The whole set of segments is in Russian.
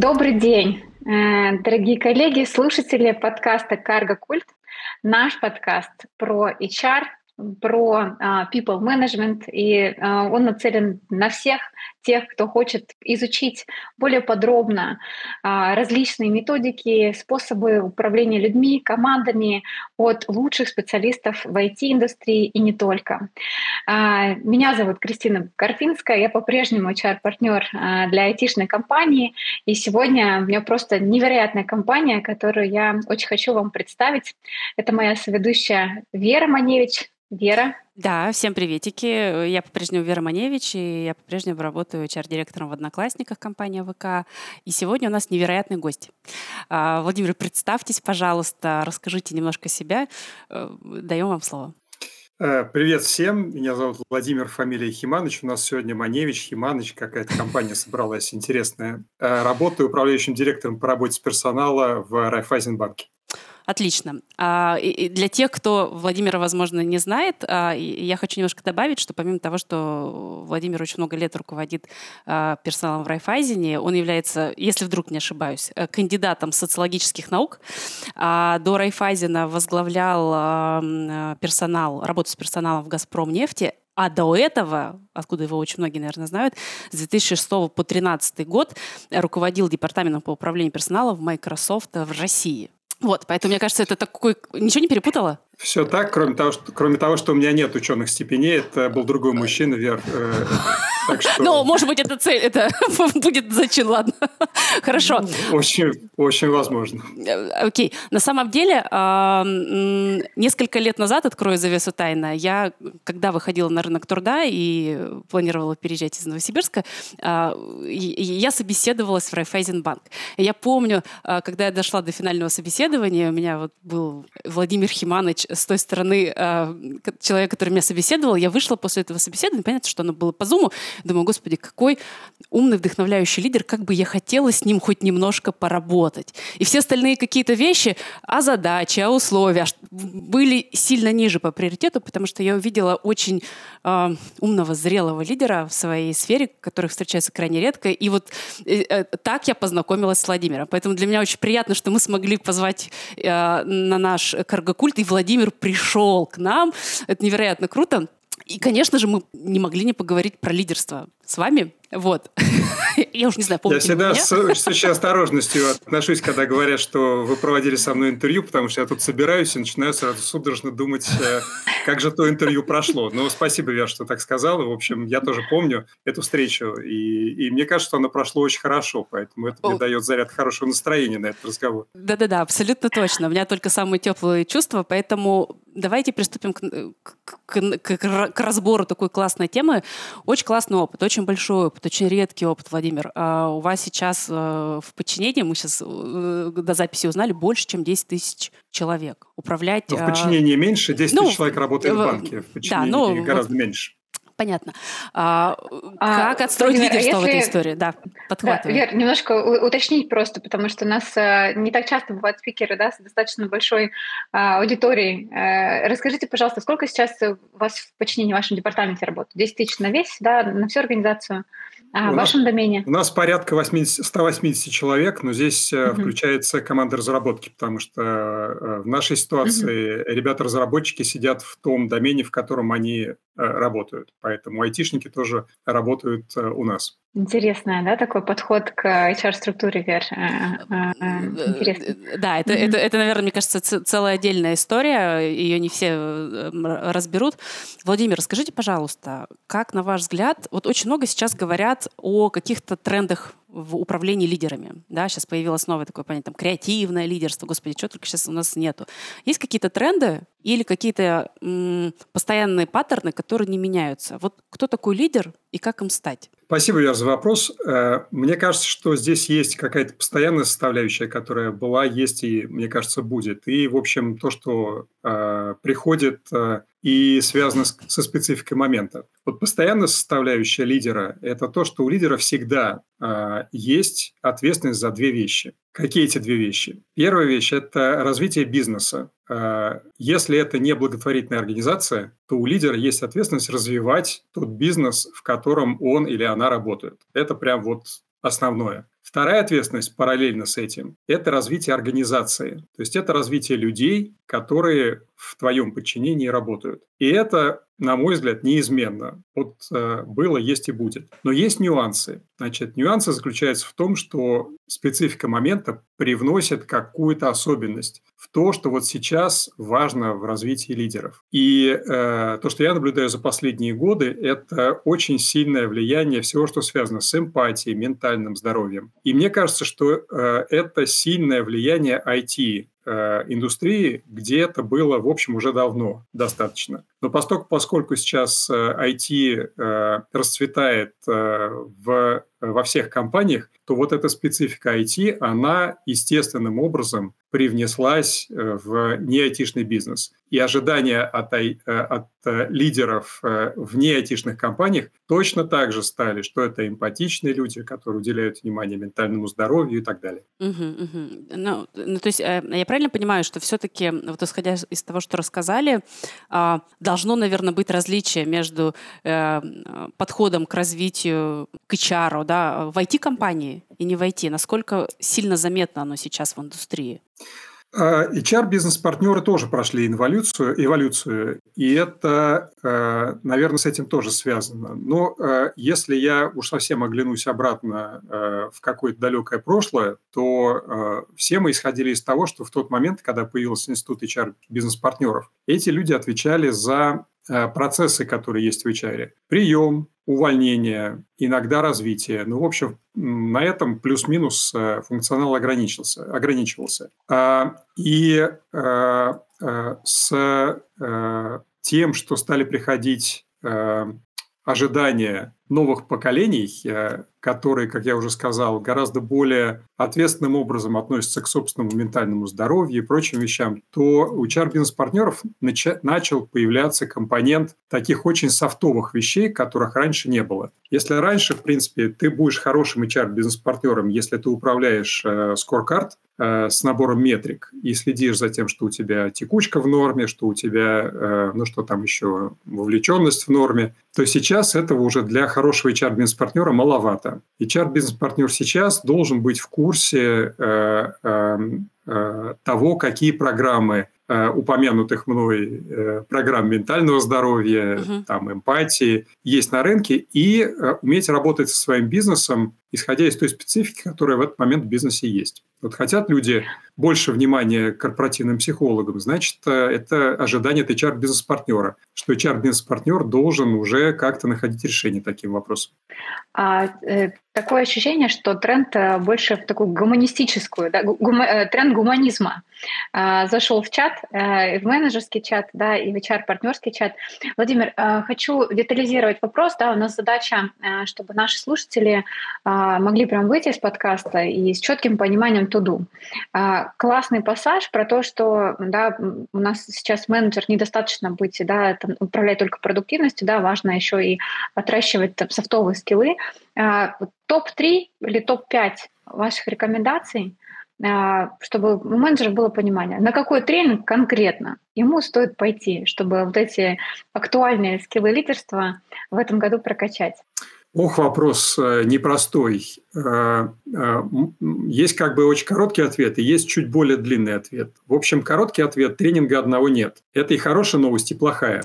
Добрый день, э, дорогие коллеги, слушатели подкаста «Карго Культ». Наш подкаст про HR, про uh, people management, и uh, он нацелен на всех тех, кто хочет изучить более подробно uh, различные методики, способы управления людьми, командами от лучших специалистов в IT-индустрии и не только. Меня зовут Кристина Карфинская, я по-прежнему HR-партнер для айтишной компании, и сегодня у меня просто невероятная компания, которую я очень хочу вам представить. Это моя соведущая Вера Маневич. Вера. Да, всем приветики. Я по-прежнему Вера Маневич, и я по-прежнему работаю HR-директором в «Одноклассниках» компании ВК. И сегодня у нас невероятный гость. А, Владимир, представьтесь, пожалуйста, расскажите немножко себя. Э, даем вам слово. Э, привет всем, меня зовут Владимир, фамилия Химаныч. У нас сегодня Маневич, Химаныч, какая-то компания собралась интересная. Э, работаю управляющим директором по работе с персонала в Райфайзенбанке. Отлично. А, для тех, кто Владимира, возможно, не знает, а, я хочу немножко добавить, что помимо того, что Владимир очень много лет руководит а, персоналом в Райфайзене, он является, если вдруг не ошибаюсь, э, кандидатом социологических наук. До Райфайзена возглавлял персонал, работу с персоналом в «Газпром» нефти, а до этого, откуда его очень многие, наверное, знают, с 2006 по 2013 год руководил департаментом по управлению персоналом в Microsoft в России. Вот, поэтому, мне кажется, это такой... Ничего не перепутала? Все так, кроме того, что, кроме того, что у меня нет ученых степеней, это был другой мужчина, Вер. Э, что... Ну, может быть, это цель, это будет зачин, ладно. Хорошо. Очень, очень возможно. Э, окей. На самом деле, несколько лет назад, открою завесу тайна, я, когда выходила на рынок труда и планировала переезжать из Новосибирска, а, я собеседовалась в Райфайзенбанк. Я помню, а, когда я дошла до финального собеседования, у меня вот был Владимир Химаныч с той стороны, а, человек, который меня собеседовал, я вышла после этого собеседования, понятно, что оно было по зуму, Думаю, господи, какой умный, вдохновляющий лидер, как бы я хотела с ним хоть немножко поработать. И все остальные какие-то вещи, а задачи, а условия были сильно ниже по приоритету, потому что я увидела очень э, умного, зрелого лидера в своей сфере, который встречается крайне редко. И вот э, э, так я познакомилась с Владимиром. Поэтому для меня очень приятно, что мы смогли позвать э, на наш каргокульт, и Владимир пришел к нам. Это невероятно круто. И, конечно же, мы не могли не поговорить про лидерство с вами. Вот. Я уже не знаю, помните Я всегда с, с очень осторожностью отношусь, когда говорят, что вы проводили со мной интервью, потому что я тут собираюсь и начинаю сразу судорожно думать, э, как же то интервью прошло. Но спасибо, Вер, что так сказала. В общем, я тоже помню эту встречу, и, и мне кажется, что она прошло очень хорошо, поэтому это мне дает заряд хорошего настроения на этот разговор. Да-да-да, абсолютно точно. У меня только самые теплые чувства, поэтому давайте приступим к, к, к, к разбору такой классной темы. Очень классный опыт, очень большой опыт, очень редкий опыт, Владимир. А у вас сейчас э, в подчинении, мы сейчас э, до записи узнали, больше, чем 10 тысяч человек. Управлять... Но в подчинении а... меньше, 10 ну, тысяч человек работает в банке, в подчинении да, ну, гораздо вот, меньше. Понятно. А, а, как отстроить Владимир, лидерство если... в этой истории? Да, подхватывай. Да, Вер, немножко уточнить просто, потому что у нас а, не так часто бывают спикеры да, с достаточно большой а, аудиторией. А, расскажите, пожалуйста, сколько сейчас у вас в подчинении в вашем департаменте работает? 10 тысяч на весь, да, на всю организацию? А, в вашем домене? У нас порядка 80, 180 человек, но здесь uh-huh. включается команда разработки, потому что э, в нашей ситуации uh-huh. ребята-разработчики сидят в том домене, в котором они э, работают. Поэтому айтишники тоже работают у нас. Интересно, да, такой подход к HR-структуре, Вер? Интересно. Да, это, это, это, наверное, мне кажется, целая отдельная история, ее не все разберут. Владимир, расскажите, пожалуйста, как, на ваш взгляд, вот очень много сейчас говорят о каких-то трендах в управлении лидерами. Да, сейчас появилось новое такое понятие, там, креативное лидерство. Господи, что только сейчас у нас нету. Есть какие-то тренды или какие-то м- постоянные паттерны, которые не меняются? Вот кто такой лидер и как им стать? Спасибо, Яр, за вопрос. Э, мне кажется, что здесь есть какая-то постоянная составляющая, которая была, есть и, мне кажется, будет. И, в общем, то, что э, приходит э, и связано с, со спецификой момента. Вот постоянная составляющая лидера – это то, что у лидера всегда э, есть ответственность за две вещи. Какие эти две вещи? Первая вещь – это развитие бизнеса. Э, если это не благотворительная организация, то у лидера есть ответственность развивать тот бизнес, в котором он или она работает. Это прям вот основное. Вторая ответственность параллельно с этим – это развитие организации. То есть это развитие людей, которые в твоем подчинении работают. И это, на мой взгляд, неизменно. Вот э, было, есть и будет. Но есть нюансы. Значит, нюансы заключаются в том, что специфика момента привносит какую-то особенность в то, что вот сейчас важно в развитии лидеров. И э, то, что я наблюдаю за последние годы, это очень сильное влияние всего, что связано с эмпатией, ментальным здоровьем. И мне кажется, что э, это сильное влияние IT Э, где это было, в общем, уже давно достаточно. Но поскольку, поскольку сейчас IT э, э, расцветает в, во всех компаниях, то вот эта специфика IT, она естественным образом привнеслась в не-айтишный бизнес. И ожидания от, от лидеров в не-айтишных компаниях точно так же стали, что это эмпатичные люди, которые уделяют внимание ментальному здоровью и так далее. Угу, угу. Ну, ну, то есть я правильно понимаю, что все-таки, вот исходя из того, что рассказали, а, должно, наверное, быть различие между э, подходом к развитию, к HR, да, в IT-компании и не в IT? Насколько сильно заметно оно сейчас в индустрии? А, HR-бизнес-партнеры тоже прошли эволюцию, эволюцию, и это, э, наверное, с этим тоже связано. Но э, если я уж совсем оглянусь обратно э, в какое-то далекое прошлое, то все мы исходили из того, что в тот момент, когда появился институт HR-бизнес-партнеров, эти люди отвечали за процессы, которые есть в HR. Прием, увольнение, иногда развитие. Ну, в общем, на этом плюс-минус э, функционал ограничился, ограничивался. А, и э, э, с тем, что стали приходить ожидания новых поколений, которые, как я уже сказал, гораздо более ответственным образом относятся к собственному ментальному здоровью и прочим вещам, то у HR-бизнес-партнеров начал появляться компонент таких очень софтовых вещей, которых раньше не было. Если раньше, в принципе, ты будешь хорошим HR-бизнес-партнером, если ты управляешь э, скоркард э, с набором метрик и следишь за тем, что у тебя текучка в норме, что у тебя, э, ну что там еще, вовлеченность в норме, то сейчас этого уже для хорошего HR-бизнес-партнера маловато. HR-бизнес-партнер сейчас должен быть в курсе э, э, э, того, какие программы Э, упомянутых мной э, программ ментального здоровья, угу. там, эмпатии есть на рынке, и э, уметь работать со своим бизнесом, исходя из той специфики, которая в этот момент в бизнесе есть. Вот хотят люди больше внимания корпоративным психологам, значит, это ожидание от HR-бизнес-партнера, что HR-бизнес-партнер должен уже как-то находить решение таким вопросам. А, э, такое ощущение, что тренд больше в такую гуманистическую, да, гума, тренд гуманизма э, зашел в чат, э, в менеджерский чат, да, и в HR-партнерский чат. Владимир, э, хочу детализировать вопрос. Да, у нас задача, э, чтобы наши слушатели э, могли прям выйти из подкаста и с четким пониманием туду. А, классный пассаж про то, что да, у нас сейчас менеджер недостаточно быть, да, там, управлять только продуктивностью, да, важно еще и отращивать там, софтовые скиллы. А, топ-3 или топ-5 ваших рекомендаций, а, чтобы у менеджера было понимание, на какой тренинг конкретно ему стоит пойти, чтобы вот эти актуальные скиллы лидерства в этом году прокачать. Ох, вопрос э, непростой. Э, э, есть как бы очень короткий ответ и есть чуть более длинный ответ. В общем, короткий ответ – тренинга одного нет. Это и хорошая новость, и плохая.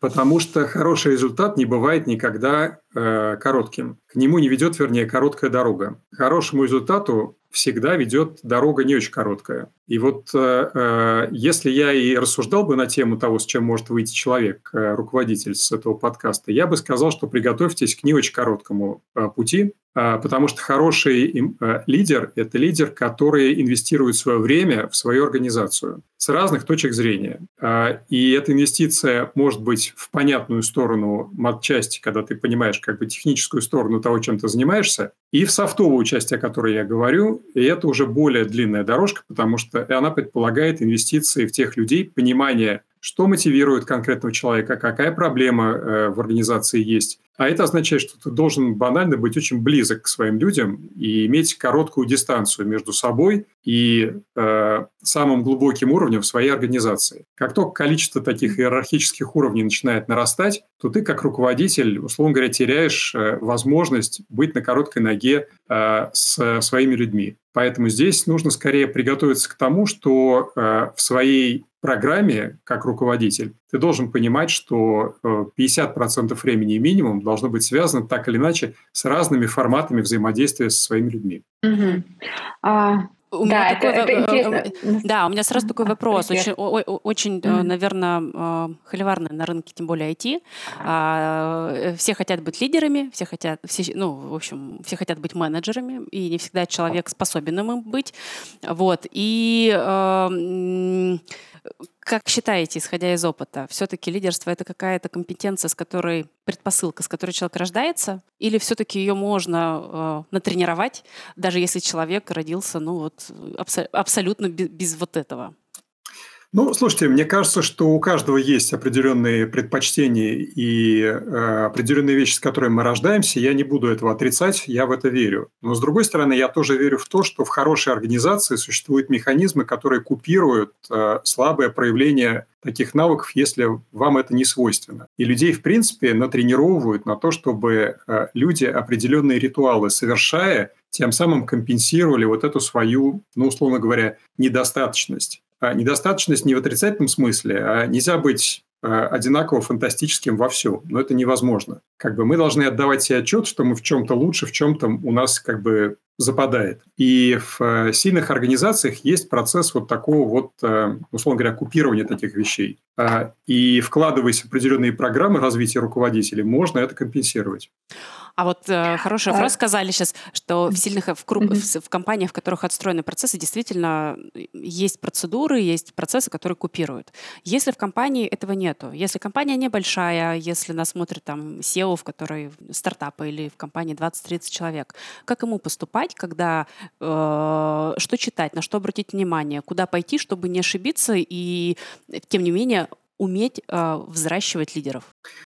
Потому что хороший результат не бывает никогда коротким. К нему не ведет, вернее, короткая дорога. К хорошему результату всегда ведет дорога не очень короткая. И вот э, э, если я и рассуждал бы на тему того, с чем может выйти человек, э, руководитель с этого подкаста, я бы сказал, что приготовьтесь к не очень короткому э, пути, потому что хороший э, лидер – это лидер, который инвестирует свое время в свою организацию с разных точек зрения. Э, и эта инвестиция может быть в понятную сторону матчасти, когда ты понимаешь как бы техническую сторону того, чем ты занимаешься, и в софтовую часть, о которой я говорю, и это уже более длинная дорожка, потому что она предполагает инвестиции в тех людей, понимание, что мотивирует конкретного человека, какая проблема э, в организации есть, А это означает, что ты должен банально быть очень близок к своим людям и иметь короткую дистанцию между собой и э, самым глубоким уровнем в своей организации. Как только количество таких иерархических уровней начинает нарастать, то ты как руководитель, условно говоря, теряешь э, возможность быть на короткой ноге э, с своими людьми. Поэтому здесь нужно скорее приготовиться к тому, что э, в своей программе, как руководитель, ты должен понимать, что 50% времени минимум должно быть связано так или иначе с разными форматами взаимодействия со своими людьми. Угу. А, у да, меня это, такой, это интересно. Да, у меня сразу такой вопрос. Очень, очень mm-hmm. наверное, а, холиварный на рынке, тем более IT. А, э, все хотят быть лидерами, все хотят, все, ну, в общем, все хотят быть менеджерами, и не всегда человек способен им быть. Вот. И как считаете, исходя из опыта, все-таки лидерство это какая-то компетенция, с которой предпосылка, с которой человек рождается, или все-таки ее можно э, натренировать, даже если человек родился, ну вот абсо- абсолютно без, без вот этого? Ну, слушайте, мне кажется, что у каждого есть определенные предпочтения и э, определенные вещи, с которыми мы рождаемся. Я не буду этого отрицать, я в это верю. Но, с другой стороны, я тоже верю в то, что в хорошей организации существуют механизмы, которые купируют э, слабое проявление таких навыков, если вам это не свойственно. И людей, в принципе, натренировывают на то, чтобы э, люди определенные ритуалы совершая, тем самым компенсировали вот эту свою, ну, условно говоря, недостаточность. А недостаточность не в отрицательном смысле, а нельзя быть а, одинаково фантастическим во всем. Но это невозможно. Как бы мы должны отдавать себе отчет, что мы в чем-то лучше, в чем-то у нас как бы западает. И в сильных организациях есть процесс вот такого вот, условно говоря, купирования таких вещей. И вкладываясь в определенные программы развития руководителей, можно это компенсировать. А вот э, хорошую а фразу сказали сейчас, что в сильных, в, круп, в, в компаниях, в которых отстроены процессы, действительно есть процедуры, есть процессы, которые купируют. Если в компании этого нету, если компания небольшая, если нас смотрит там SEO, в которой стартапы или в компании 20-30 человек, как ему поступать, когда э, что читать, на что обратить внимание, куда пойти, чтобы не ошибиться и, тем не менее, уметь э, взращивать лидеров?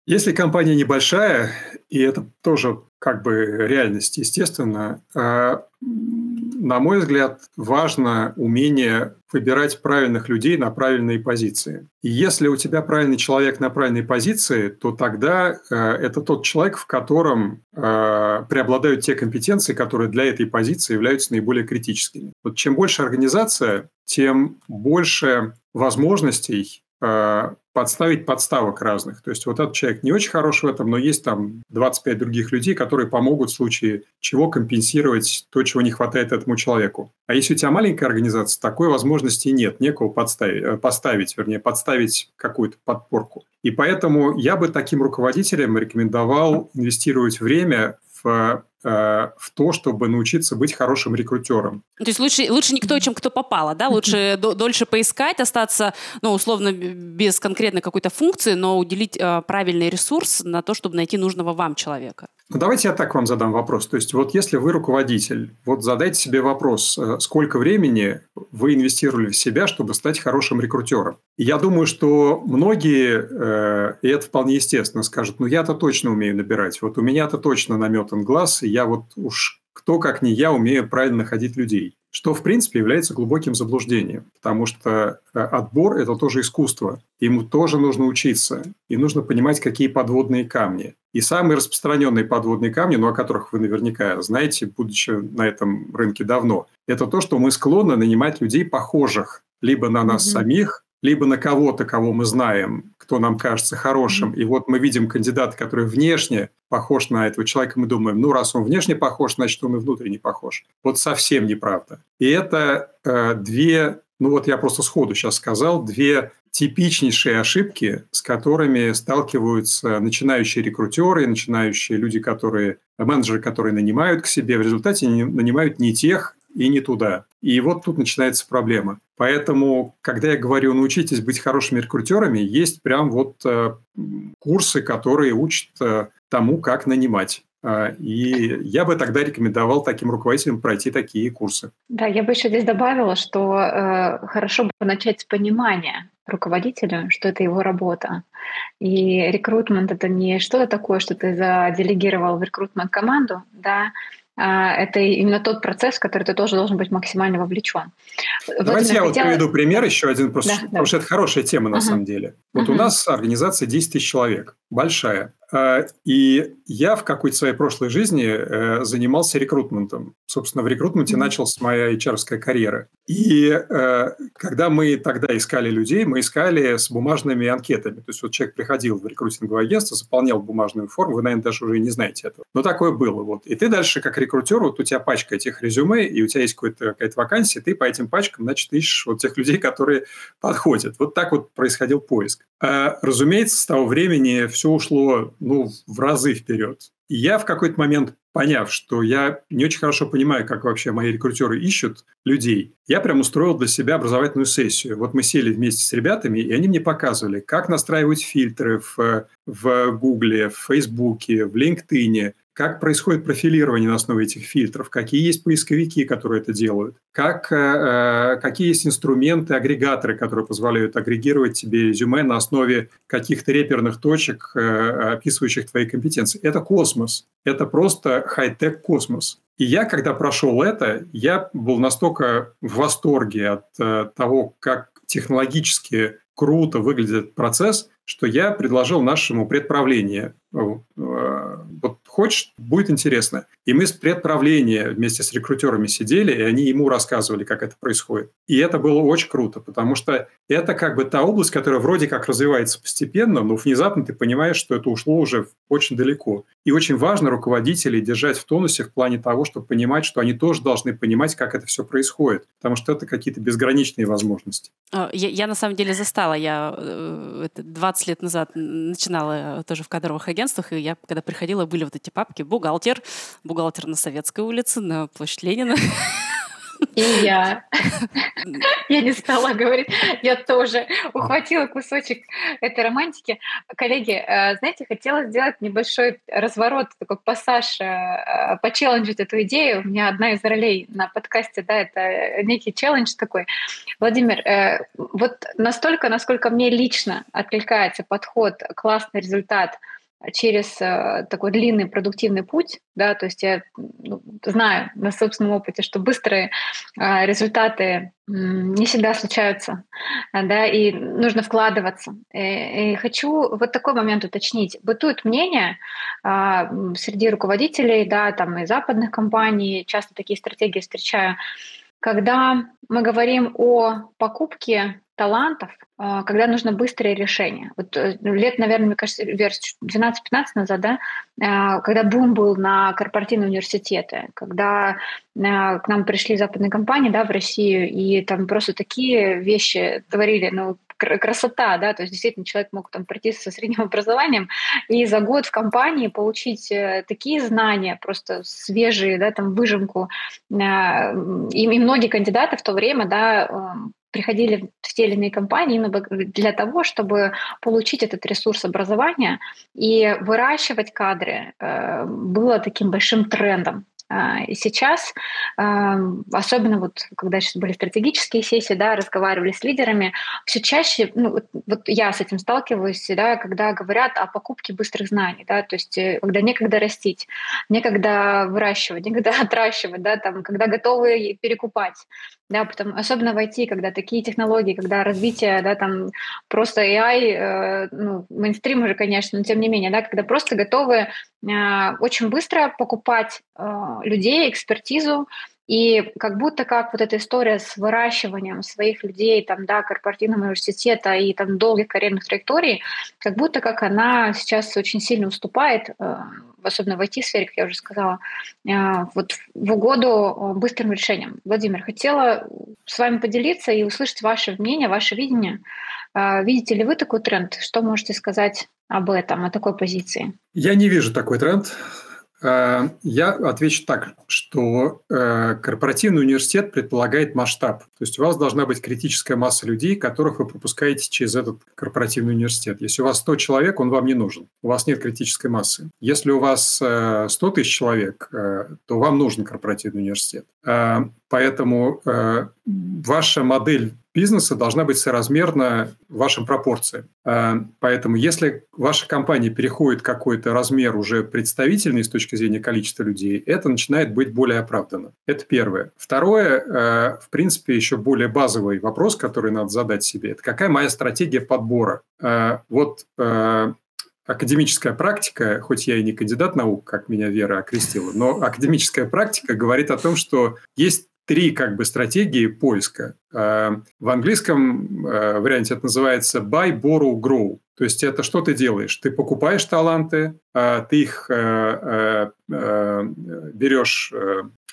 Если компания небольшая, и это тоже как бы реальность, естественно, э, на мой взгляд, важно умение выбирать правильных людей на правильные позиции. И если у тебя правильный человек на правильной позиции, то тогда э, это тот человек, в котором э, преобладают те компетенции, которые для этой позиции являются наиболее критическими. Вот чем больше организация, тем больше возможностей подставить подставок разных. То есть вот этот человек не очень хорош в этом, но есть там 25 других людей, которые помогут в случае чего компенсировать то, чего не хватает этому человеку. А если у тебя маленькая организация, такой возможности нет, некого подставить, э, поставить, вернее, подставить какую-то подпорку. И поэтому я бы таким руководителям рекомендовал инвестировать время в в то, чтобы научиться быть хорошим рекрутером. То есть лучше, лучше никто, чем кто попало, да? Лучше дольше поискать, остаться, ну, условно, без конкретной какой-то функции, но уделить э, правильный ресурс на то, чтобы найти нужного вам человека. Ну, давайте я так вам задам вопрос. То есть, вот если вы руководитель, вот задайте себе вопрос, э, сколько времени вы инвестировали в себя, чтобы стать хорошим рекрутером? И я думаю, что многие, э, и это вполне естественно, скажут, ну, я-то точно умею набирать, вот у меня-то точно наметан глаз, и я вот уж кто, как не я, умею правильно находить людей что, в принципе, является глубоким заблуждением, потому что э, отбор – это тоже искусство. Ему тоже нужно учиться, и нужно понимать, какие подводные камни. И самые распространенные подводные камни, ну, о которых вы наверняка знаете, будучи на этом рынке давно, это то, что мы склонны нанимать людей похожих либо на нас mm-hmm. самих, либо на кого-то, кого мы знаем, кто нам кажется хорошим. И вот мы видим кандидата, который внешне похож на этого человека, мы думаем, ну, раз он внешне похож, значит, он и внутренне похож. Вот совсем неправда. И это э, две, ну вот я просто сходу сейчас сказал, две типичнейшие ошибки, с которыми сталкиваются начинающие рекрутеры, начинающие люди, которые, менеджеры, которые нанимают к себе, в результате нанимают не тех, и не туда. И вот тут начинается проблема. Поэтому, когда я говорю научитесь быть хорошими рекрутерами, есть прям вот э, курсы, которые учат э, тому, как нанимать. Э, и я бы тогда рекомендовал таким руководителям пройти такие курсы. Да, я бы еще здесь добавила, что э, хорошо бы начать с понимания руководителю, что это его работа. И рекрутмент — это не что-то такое, что ты заделегировал в рекрутмент-команду, да, это именно тот процесс, в который ты тоже должен быть максимально вовлечен. Давайте я хотела... вот приведу пример еще один, просто, да, потому да. что это хорошая тема на uh-huh. самом деле. Вот uh-huh. у нас организация 10 тысяч человек, большая. А, и я в какой-то своей прошлой жизни э, занимался рекрутментом. Собственно, в рекрутменте mm-hmm. началась моя hr карьера. И э, когда мы тогда искали людей, мы искали с бумажными анкетами. То есть вот человек приходил в рекрутинговое агентство, заполнял бумажную форму, вы, наверное, даже уже не знаете этого. Но такое было. Вот. И ты дальше, как рекрутер, вот у тебя пачка этих резюме, и у тебя есть какая-то вакансия, ты по этим пачкам, значит, ищешь вот тех людей, которые подходят. Вот так вот происходил поиск. А, разумеется, с того времени все ушло ну, в разы вперед. И я в какой-то момент, поняв, что я не очень хорошо понимаю, как вообще мои рекрутеры ищут людей, я прям устроил для себя образовательную сессию. Вот мы сели вместе с ребятами, и они мне показывали, как настраивать фильтры в, в Гугле, в Фейсбуке, в LinkedIn, как происходит профилирование на основе этих фильтров, какие есть поисковики, которые это делают, как, э, э, какие есть инструменты, агрегаторы, которые позволяют агрегировать тебе резюме на основе каких-то реперных точек, э, описывающих твои компетенции. Это космос. Это просто хай-тек космос. И я, когда прошел это, я был настолько в восторге от того, как технологически круто выглядит процесс, что я предложил нашему предправлению вот хочешь, будет интересно. И мы с предправления вместе с рекрутерами сидели, и они ему рассказывали, как это происходит. И это было очень круто, потому что это как бы та область, которая вроде как развивается постепенно, но внезапно ты понимаешь, что это ушло уже очень далеко. И очень важно руководителей держать в тонусе в плане того, чтобы понимать, что они тоже должны понимать, как это все происходит, потому что это какие-то безграничные возможности. А, я, я на самом деле застала, я 20 э, лет назад начинала тоже в кадровых агентствах, и я когда приходила, были вот эти папки «Бухгалтер», «Бухгалтер на Советской улице», на площадь Ленина. И я. Я не стала говорить. Я тоже ухватила кусочек этой романтики. Коллеги, э, знаете, хотела сделать небольшой разворот, такой пассаж, э, почелленджить эту идею. У меня одна из ролей на подкасте, да, это некий челлендж такой. Владимир, э, вот настолько, насколько мне лично откликается подход, классный результат – через э, такой длинный продуктивный путь, да, то есть я ну, знаю на собственном опыте, что быстрые э, результаты не всегда случаются, да, и нужно вкладываться. И, и хочу вот такой момент уточнить. Бытует мнение э, среди руководителей, да, там и западных компаний, часто такие стратегии встречаю, когда мы говорим о покупке талантов, а, когда нужно быстрое решение. Вот э, лет, наверное, мне кажется, версию 12-15 назад, да, а, когда бум был на корпоративные университеты, когда а, к нам пришли западные компании, да, в Россию, и там просто такие вещи творили, ну, красота, да, то есть действительно человек мог там прийти со средним образованием и за год в компании получить э, такие знания, просто свежие, да, там выжимку. И, и многие кандидаты в то время, да, приходили в те или иные компании именно для того, чтобы получить этот ресурс образования и выращивать кадры э, было таким большим трендом. А, и сейчас, особенно вот когда сейчас были стратегические сессии, да, разговаривали с лидерами, все чаще, ну, вот я с этим сталкиваюсь, да, когда говорят о покупке быстрых знаний, да, то есть э, когда некогда растить, некогда выращивать, некогда отращивать, да, там, когда готовы перекупать, да, потом, особенно в IT, когда такие технологии, когда развитие, да, там просто AI, э, ну, мейнстрим уже, конечно, но тем не менее, да, когда просто готовы э, очень быстро покупать э, людей, экспертизу, и как будто как вот эта история с выращиванием своих людей, там, да, корпоративного университета и там долгих карьерных траекторий, как будто как она сейчас очень сильно уступает, э, особенно в IT-сфере, как я уже сказала, э, вот в угоду э, быстрым решениям. Владимир, хотела с вами поделиться и услышать ваше мнение, ваше видение. Видите ли вы такой тренд? Что можете сказать об этом, о такой позиции? Я не вижу такой тренд. Я отвечу так, что корпоративный университет предполагает масштаб. То есть у вас должна быть критическая масса людей, которых вы пропускаете через этот корпоративный университет. Если у вас 100 человек, он вам не нужен. У вас нет критической массы. Если у вас 100 тысяч человек, то вам нужен корпоративный университет. Поэтому ваша модель бизнеса должна быть соразмерна вашим пропорциям. А, поэтому если ваша компания переходит какой-то размер уже представительный с точки зрения количества людей, это начинает быть более оправданно. Это первое. Второе, а, в принципе, еще более базовый вопрос, который надо задать себе, это какая моя стратегия подбора? А, вот академическая практика, хоть я и не кандидат наук, как меня Вера окрестила, но академическая практика говорит о том, что есть три как бы стратегии поиска. Э, в английском э, варианте это называется buy, borrow, grow. То есть это что ты делаешь? Ты покупаешь таланты, э, ты их берешь,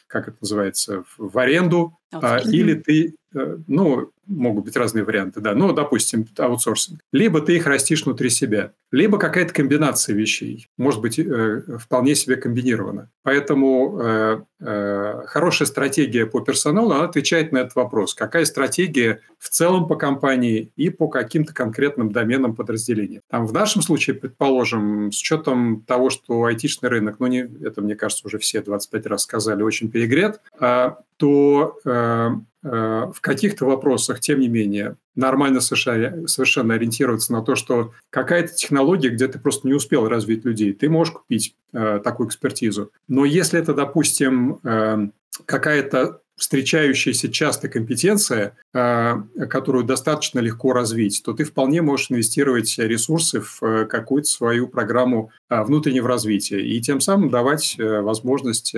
как это называется, в аренду, или ты, ну, могут быть разные варианты, да, ну, допустим, аутсорсинг. Либо ты их растишь внутри себя, либо какая-то комбинация вещей, может быть, э, вполне себе комбинирована. Поэтому э, э, хорошая стратегия по персоналу, она отвечает на этот вопрос. Какая стратегия в целом по компании и по каким-то конкретным доменам подразделения. Там в нашем случае, предположим, с учетом того, что айтишный рынок, ну, не, это, мне кажется, уже все 25 раз сказали, очень перегрет, а, то э, э, в каких-то вопросах, тем не менее, нормально совершенно ориентироваться на то, что какая-то технология, где ты просто не успел развить людей, ты можешь купить э, такую экспертизу. Но если это, допустим, э, какая-то встречающаяся часто компетенция, э, которую достаточно легко развить, то ты вполне можешь инвестировать ресурсы в э, какую-то свою программу внутреннего развития и тем самым давать возможность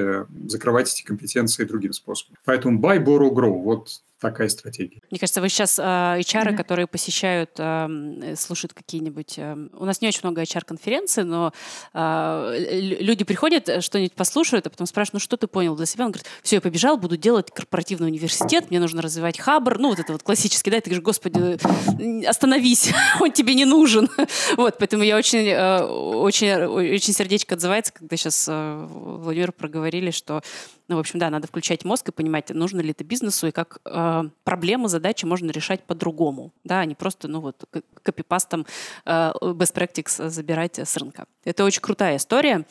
закрывать эти компетенции другим способом. Поэтому buy, borrow, grow. Вот такая стратегия. Мне кажется, вы сейчас э, HR, mm-hmm. которые посещают, э, слушают какие-нибудь... Э, у нас не очень много HR-конференций, но э, люди приходят, э, что-нибудь послушают, а потом спрашивают, ну что ты понял для себя? Он говорит, все, я побежал, буду делать корпоративный университет, мне нужно развивать хабр, ну вот это вот классический, да, и ты говоришь, господи, остановись, он тебе не нужен. вот, поэтому я очень, э, очень, очень сердечко отзывается, когда сейчас э, Владимир проговорили, что ну, в общем, да, надо включать мозг и понимать, нужно ли это бизнесу и как э, проблемы, задачи можно решать по-другому, да, а не просто, ну, вот, копипастом э, best practice забирать с рынка. Это очень крутая история.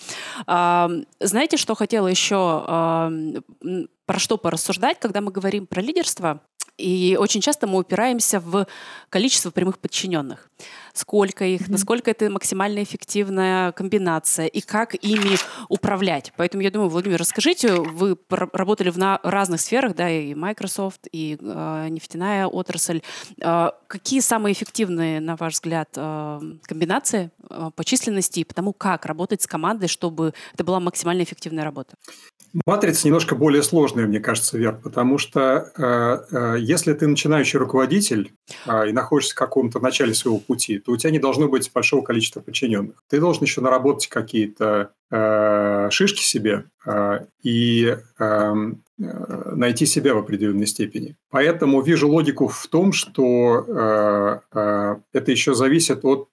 Э, знаете, что хотела еще э, про что порассуждать, когда мы говорим про лидерство? И очень часто мы упираемся в количество прямых подчиненных. Сколько их, mm-hmm. насколько это максимально эффективная комбинация и как ими управлять. Поэтому я думаю, Владимир, расскажите, вы работали в на разных сферах, да, и Microsoft, и э, нефтяная отрасль. Э, какие самые эффективные, на ваш взгляд, э, комбинации э, по численности и потому, как работать с командой, чтобы это была максимально эффективная работа? Матрица немножко более сложная, мне кажется, Вер, потому что э, э, если ты начинающий руководитель э, и находишься в каком-то начале своего пути, то у тебя не должно быть большого количества подчиненных. Ты должен еще наработать какие-то э, шишки себе и эм, э, найти себя в определенной степени. Поэтому вижу логику в том, что э, э, это еще зависит от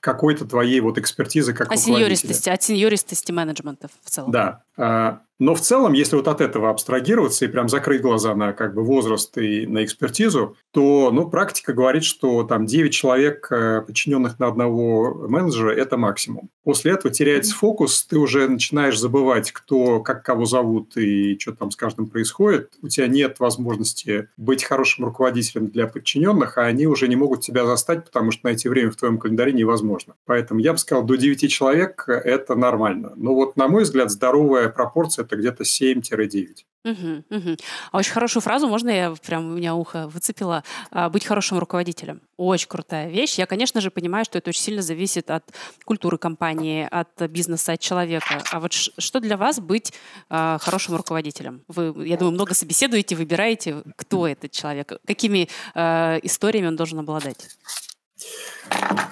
какой-то твоей вот экспертизы как О сеньористости, от сеньористости менеджмента в целом. Да. Э, но в целом, если вот от этого абстрагироваться и прям закрыть глаза на как бы возраст и на экспертизу, то ну, практика говорит, что там 9 человек, подчиненных на одного менеджера, это максимум. После этого теряется фокус, ты уже начинаешь забывать, кто, как кого зовут и что там с каждым происходит. У тебя нет возможности быть хорошим руководителем для подчиненных, а они уже не могут тебя застать, потому что найти время в твоем календаре невозможно. Поэтому я бы сказал, до 9 человек это нормально. Но вот, на мой взгляд, здоровая пропорция это где-то 7-9. Угу, угу. А очень хорошую фразу, можно я прям у меня ухо выцепила? А, быть хорошим руководителем. Очень крутая вещь. Я, конечно же, понимаю, что это очень сильно зависит от культуры компании, от бизнеса, от человека. А вот что для вас быть а, хорошим руководителем? Вы, я думаю, много собеседуете, выбираете, кто этот человек, какими а, историями он должен обладать.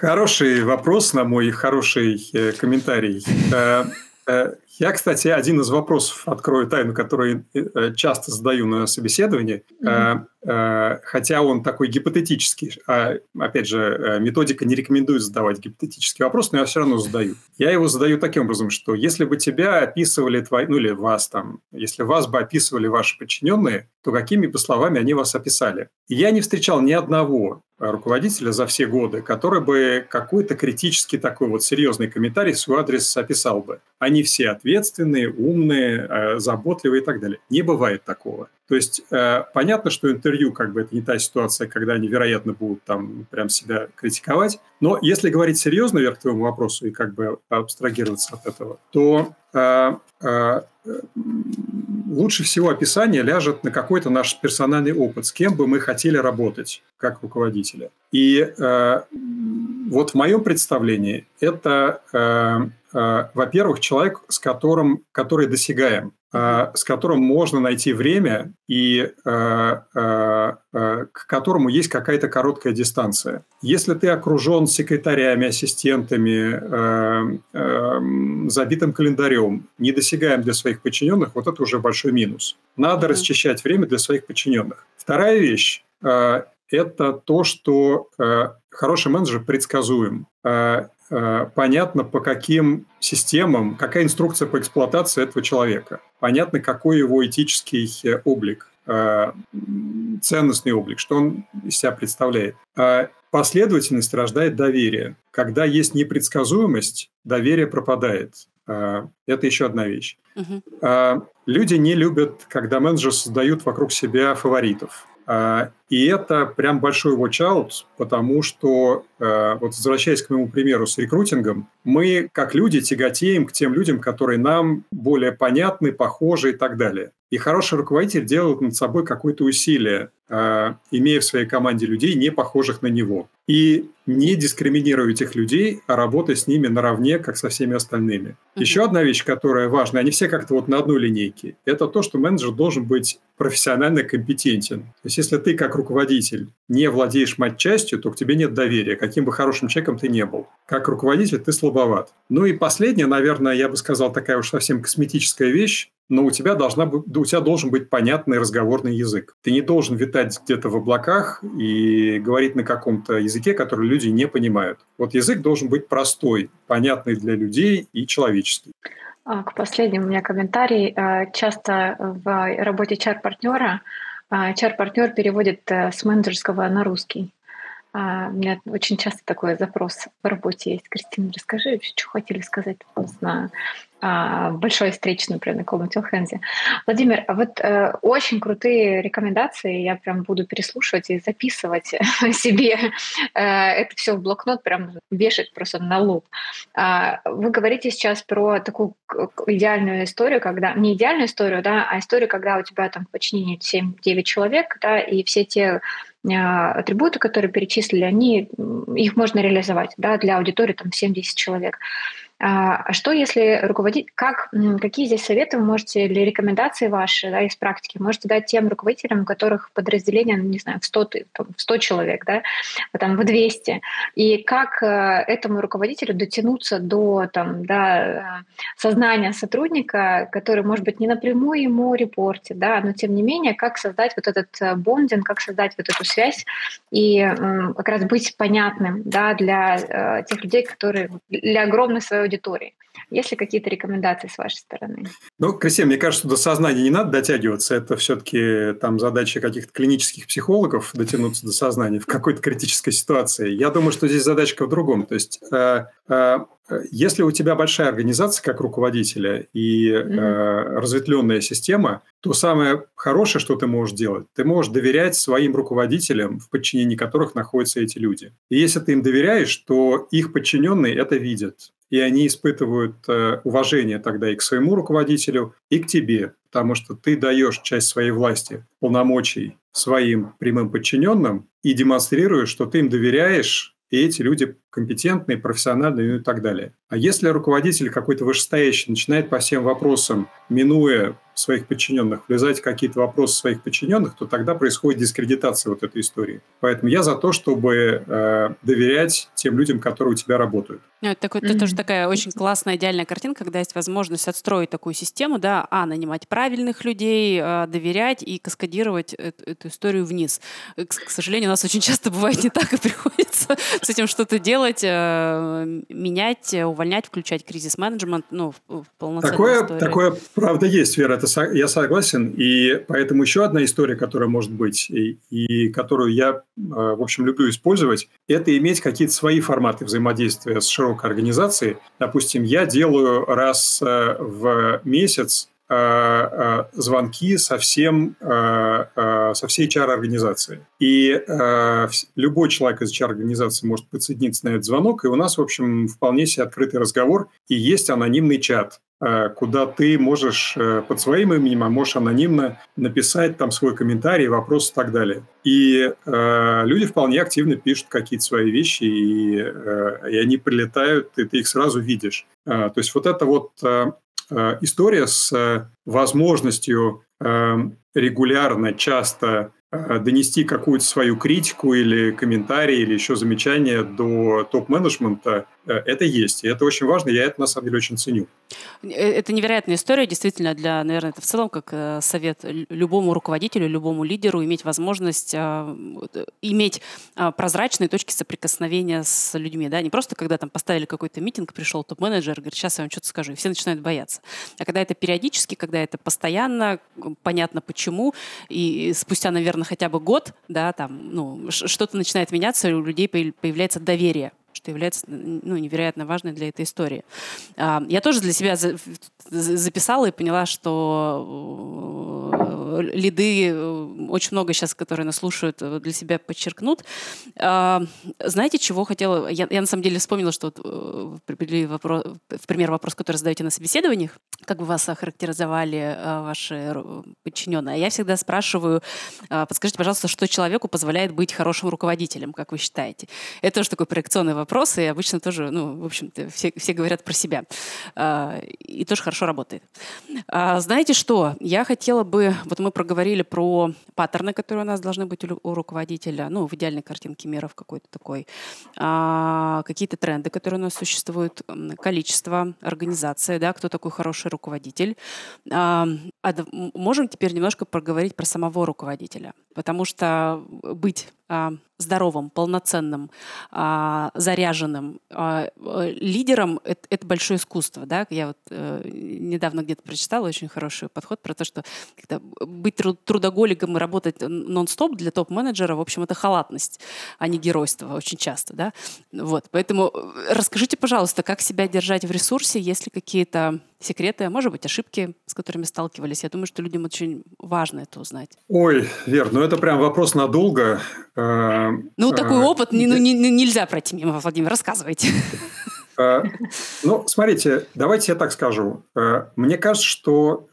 Хороший вопрос на мой хороший э, комментарий. Э, э, я, кстати, один из вопросов открою тайну, который э, часто задаю на собеседовании, mm-hmm. хотя он такой гипотетический. А, опять же, методика не рекомендует задавать гипотетический вопрос, но я все равно задаю. Я его задаю таким образом, что если бы тебя описывали твои, ну или вас там, если вас бы описывали ваши подчиненные, то какими бы словами они вас описали? Я не встречал ни одного руководителя за все годы, который бы какой-то критический такой вот серьезный комментарий в свой адрес описал бы. Они все ответственные, умные, э, заботливые и так далее. Не бывает такого. То есть э, понятно, что интервью как бы это не та ситуация, когда они, вероятно, будут там прям себя критиковать. Но если говорить серьезно вверх твоему вопросу и как бы абстрагироваться от этого, то э, э, лучше всего описание ляжет на какой-то наш персональный опыт, с кем бы мы хотели работать как руководителя. И э, вот в моем представлении это, э, э, во-первых, человек, с которым, который досягаем. Э, с которым можно найти время и э, э, к которому есть какая-то короткая дистанция. Если ты окружен секретарями, ассистентами, забитым календарем, недосягаем для своих подчиненных, вот это уже большой минус. Надо mm-hmm. расчищать время для своих подчиненных. Вторая вещь это то, что хороший менеджер предсказуем. Э, понятно, по каким системам, какая инструкция по эксплуатации этого человека. Понятно, какой его этический э, облик, э, ценностный облик, что он из себя представляет. А последовательность рождает доверие. Когда есть непредсказуемость, доверие пропадает. Это еще одна вещь. Угу. Люди не любят, когда менеджеры создают вокруг себя фаворитов. А, и это прям большой watch-out, потому что, а, вот возвращаясь к моему примеру с рекрутингом, мы, как люди, тяготеем к тем людям, которые нам более понятны, похожи и так далее. И хороший руководитель делает над собой какое-то усилие, а, имея в своей команде людей, не похожих на него. И не дискриминируя этих людей, а работая с ними наравне, как со всеми остальными. Uh-huh. Еще одна вещь, которая важна, они все как-то вот на одной линейке, это то, что менеджер должен быть профессионально компетентен. То есть, если ты как руководитель не владеешь матчастью, то к тебе нет доверия, каким бы хорошим человеком ты не был. Как руководитель ты слабоват. Ну и последнее, наверное, я бы сказал, такая уж совсем косметическая вещь, но у тебя, должна, у тебя должен быть понятный разговорный язык. Ты не должен витать где-то в облаках и говорить на каком-то языке, который люди не понимают. Вот язык должен быть простой, понятный для людей и человеческий. А, к последнему у меня комментарий. А, часто в работе чар-партнера чар-партнер переводит э, с менеджерского на русский. У меня очень часто такой запрос в работе есть. Кристина, расскажи, что хотели сказать на а, большой встречи, например, на Комнате Хэнзи. Владимир, а вот э, очень крутые рекомендации, я прям буду переслушивать и записывать себе э, это все в блокнот, прям вешать просто на лоб. Э, вы говорите сейчас про такую идеальную историю, когда не идеальную историю, да, а историю, когда у тебя там в подчинении 7-9 человек, да, и все те а, атрибуты, которые перечислили, они, их можно реализовать да, для аудитории там, 7-10 человек. А, а что если руководить, как, какие здесь советы вы можете или рекомендации ваши да, из практики? Можете дать тем руководителям, у которых подразделение, ну, не знаю, в 100, в 100 человек, да, там, в 200, и как э, этому руководителю дотянуться до там, да, сознания сотрудника, который, может быть, не напрямую ему репортит, да, но тем не менее, как создать вот этот э, бондинг, как создать вот эту связь и как раз быть понятным да, для э, тех людей, которые для огромной своей аудитории. Есть ли какие-то рекомендации с вашей стороны? Ну, Кристина, мне кажется, до сознания не надо дотягиваться. Это все-таки там задача каких-то клинических психологов дотянуться до сознания в какой-то критической ситуации. Я думаю, что здесь задачка в другом. То есть э, э, если у тебя большая организация как руководителя и mm-hmm. э, разветвленная система, то самое хорошее, что ты можешь делать, ты можешь доверять своим руководителям, в подчинении которых находятся эти люди. И если ты им доверяешь, то их подчиненные это видят и они испытывают э, уважение тогда и к своему руководителю, и к тебе, потому что ты даешь часть своей власти, полномочий своим прямым подчиненным и демонстрируешь, что ты им доверяешь, и эти люди компетентные, профессиональные и так далее. А если руководитель какой-то вышестоящий начинает по всем вопросам, минуя своих подчиненных, влезать в какие-то вопросы своих подчиненных, то тогда происходит дискредитация вот этой истории. Поэтому я за то, чтобы э, доверять тем людям, которые у тебя работают. Ну, это, такой, mm-hmm. это тоже такая очень классная, идеальная картинка, когда есть возможность отстроить такую систему, да, а, нанимать правильных людей, а, доверять и каскадировать эту, эту историю вниз. К, к сожалению, у нас очень часто бывает не так, и приходится с этим что-то делать, э, менять, увольнять, включать кризис-менеджмент, ну, в, в полноценную такое, историю. Такое, правда, есть, Вера, это я согласен. И поэтому еще одна история, которая может быть, и, и которую я, в общем, люблю использовать, это иметь какие-то свои форматы взаимодействия с широкой организацией. Допустим, я делаю раз в месяц Э, э, звонки со, всем, э, со всей HR-организации. И любой человек из HR-организации может подсоединиться на этот звонок, и у нас, в общем, вполне себе открытый разговор, и есть анонимный чат, куда ты можешь под своим именем, а можешь анонимно написать там свой комментарий, вопрос и так далее. И э, люди вполне активно пишут какие-то свои вещи, и, э, и они прилетают, и ты их сразу видишь. Э, то есть вот это вот Э, история с э, возможностью э, регулярно, часто донести какую-то свою критику или комментарий или еще замечание до топ-менеджмента Э, это есть, и это очень важно, я это на самом деле очень ценю. Э, это невероятная история, действительно, для, наверное, это в целом как э, совет любому руководителю, любому лидеру иметь возможность иметь прозрачные точки соприкосновения с людьми, да, не просто когда там поставили какой-то митинг, пришел топ-менеджер, говорит, сейчас я вам что-то скажу, и все начинают бояться. А когда это периодически, когда это постоянно, понятно почему, и спустя, наверное, хотя бы год, да, там, ну, что-то начинает меняться, у людей появляется доверие что является ну, невероятно важной для этой истории. А, я тоже для себя записала и поняла, что э, лиды э, очень много сейчас, которые нас слушают, э, для себя подчеркнут. А, знаете, чего хотела? Я, я на самом деле вспомнила, что вот, привели вопрос, в пример вопрос, который задаете на собеседованиях, как бы вас охарактеризовали ваши подчиненные. А я всегда спрашиваю, подскажите, пожалуйста, что человеку позволяет быть хорошим руководителем, как вы считаете? Это тоже такой проекционный вопрос вопросы, и обычно тоже, ну, в общем-то, все, все говорят про себя. А, и тоже хорошо работает. А, знаете что? Я хотела бы... Вот мы проговорили про паттерны, которые у нас должны быть у руководителя, ну, в идеальной картинке мира в какой-то такой. А, какие-то тренды, которые у нас существуют, количество, организация, да, кто такой хороший руководитель. Можем теперь немножко проговорить про самого руководителя, потому что быть здоровым, полноценным, а, заряженным а, э, лидером это, большое искусство. Да? Я вот э, недавно где-то прочитала очень хороший подход про то, что быть трудоголиком и работать нон-стоп для топ-менеджера, в общем, это халатность, а не геройство очень часто. Да? Вот. Поэтому э, расскажите, пожалуйста, как себя держать в ресурсе, есть ли какие-то секреты, а может быть, ошибки, с которыми сталкивались. Я думаю, что людям очень важно это узнать. Ой, Вер, ну это прям вопрос надолго. Э, ну, такой э, опыт ну, не, нельзя пройти мимо, Владимир, рассказывайте. Э, ну, смотрите, давайте я так скажу. Мне кажется, что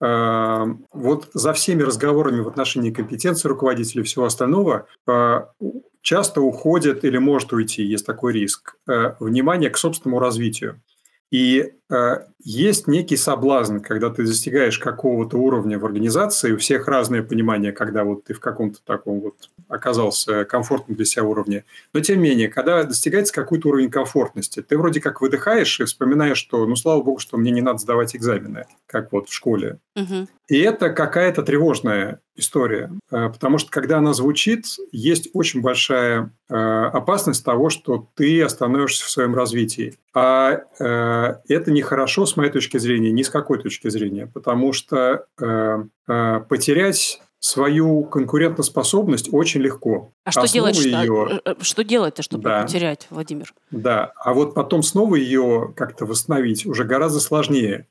вот за всеми разговорами в отношении компетенции руководителя и всего остального часто уходит или может уйти, есть такой риск, внимание к собственному развитию. И э, есть некий соблазн, когда ты достигаешь какого-то уровня в организации, у всех разное понимание, когда вот ты в каком-то таком вот оказался комфортном для себя уровне. Но тем не менее, когда достигается какой-то уровень комфортности, ты вроде как выдыхаешь и вспоминаешь, что, ну, слава богу, что мне не надо сдавать экзамены, как вот в школе. Угу. И это какая-то тревожная история, э, потому что когда она звучит, есть очень большая э, опасность того, что ты остановишься в своем развитии. А э, это нехорошо с моей точки зрения, ни с какой точки зрения, потому что потерять свою конкурентоспособность очень легко. А что делать, ее... что, что делать-то, чтобы да, потерять, Владимир? Да, а вот потом снова ее как-то восстановить уже гораздо сложнее.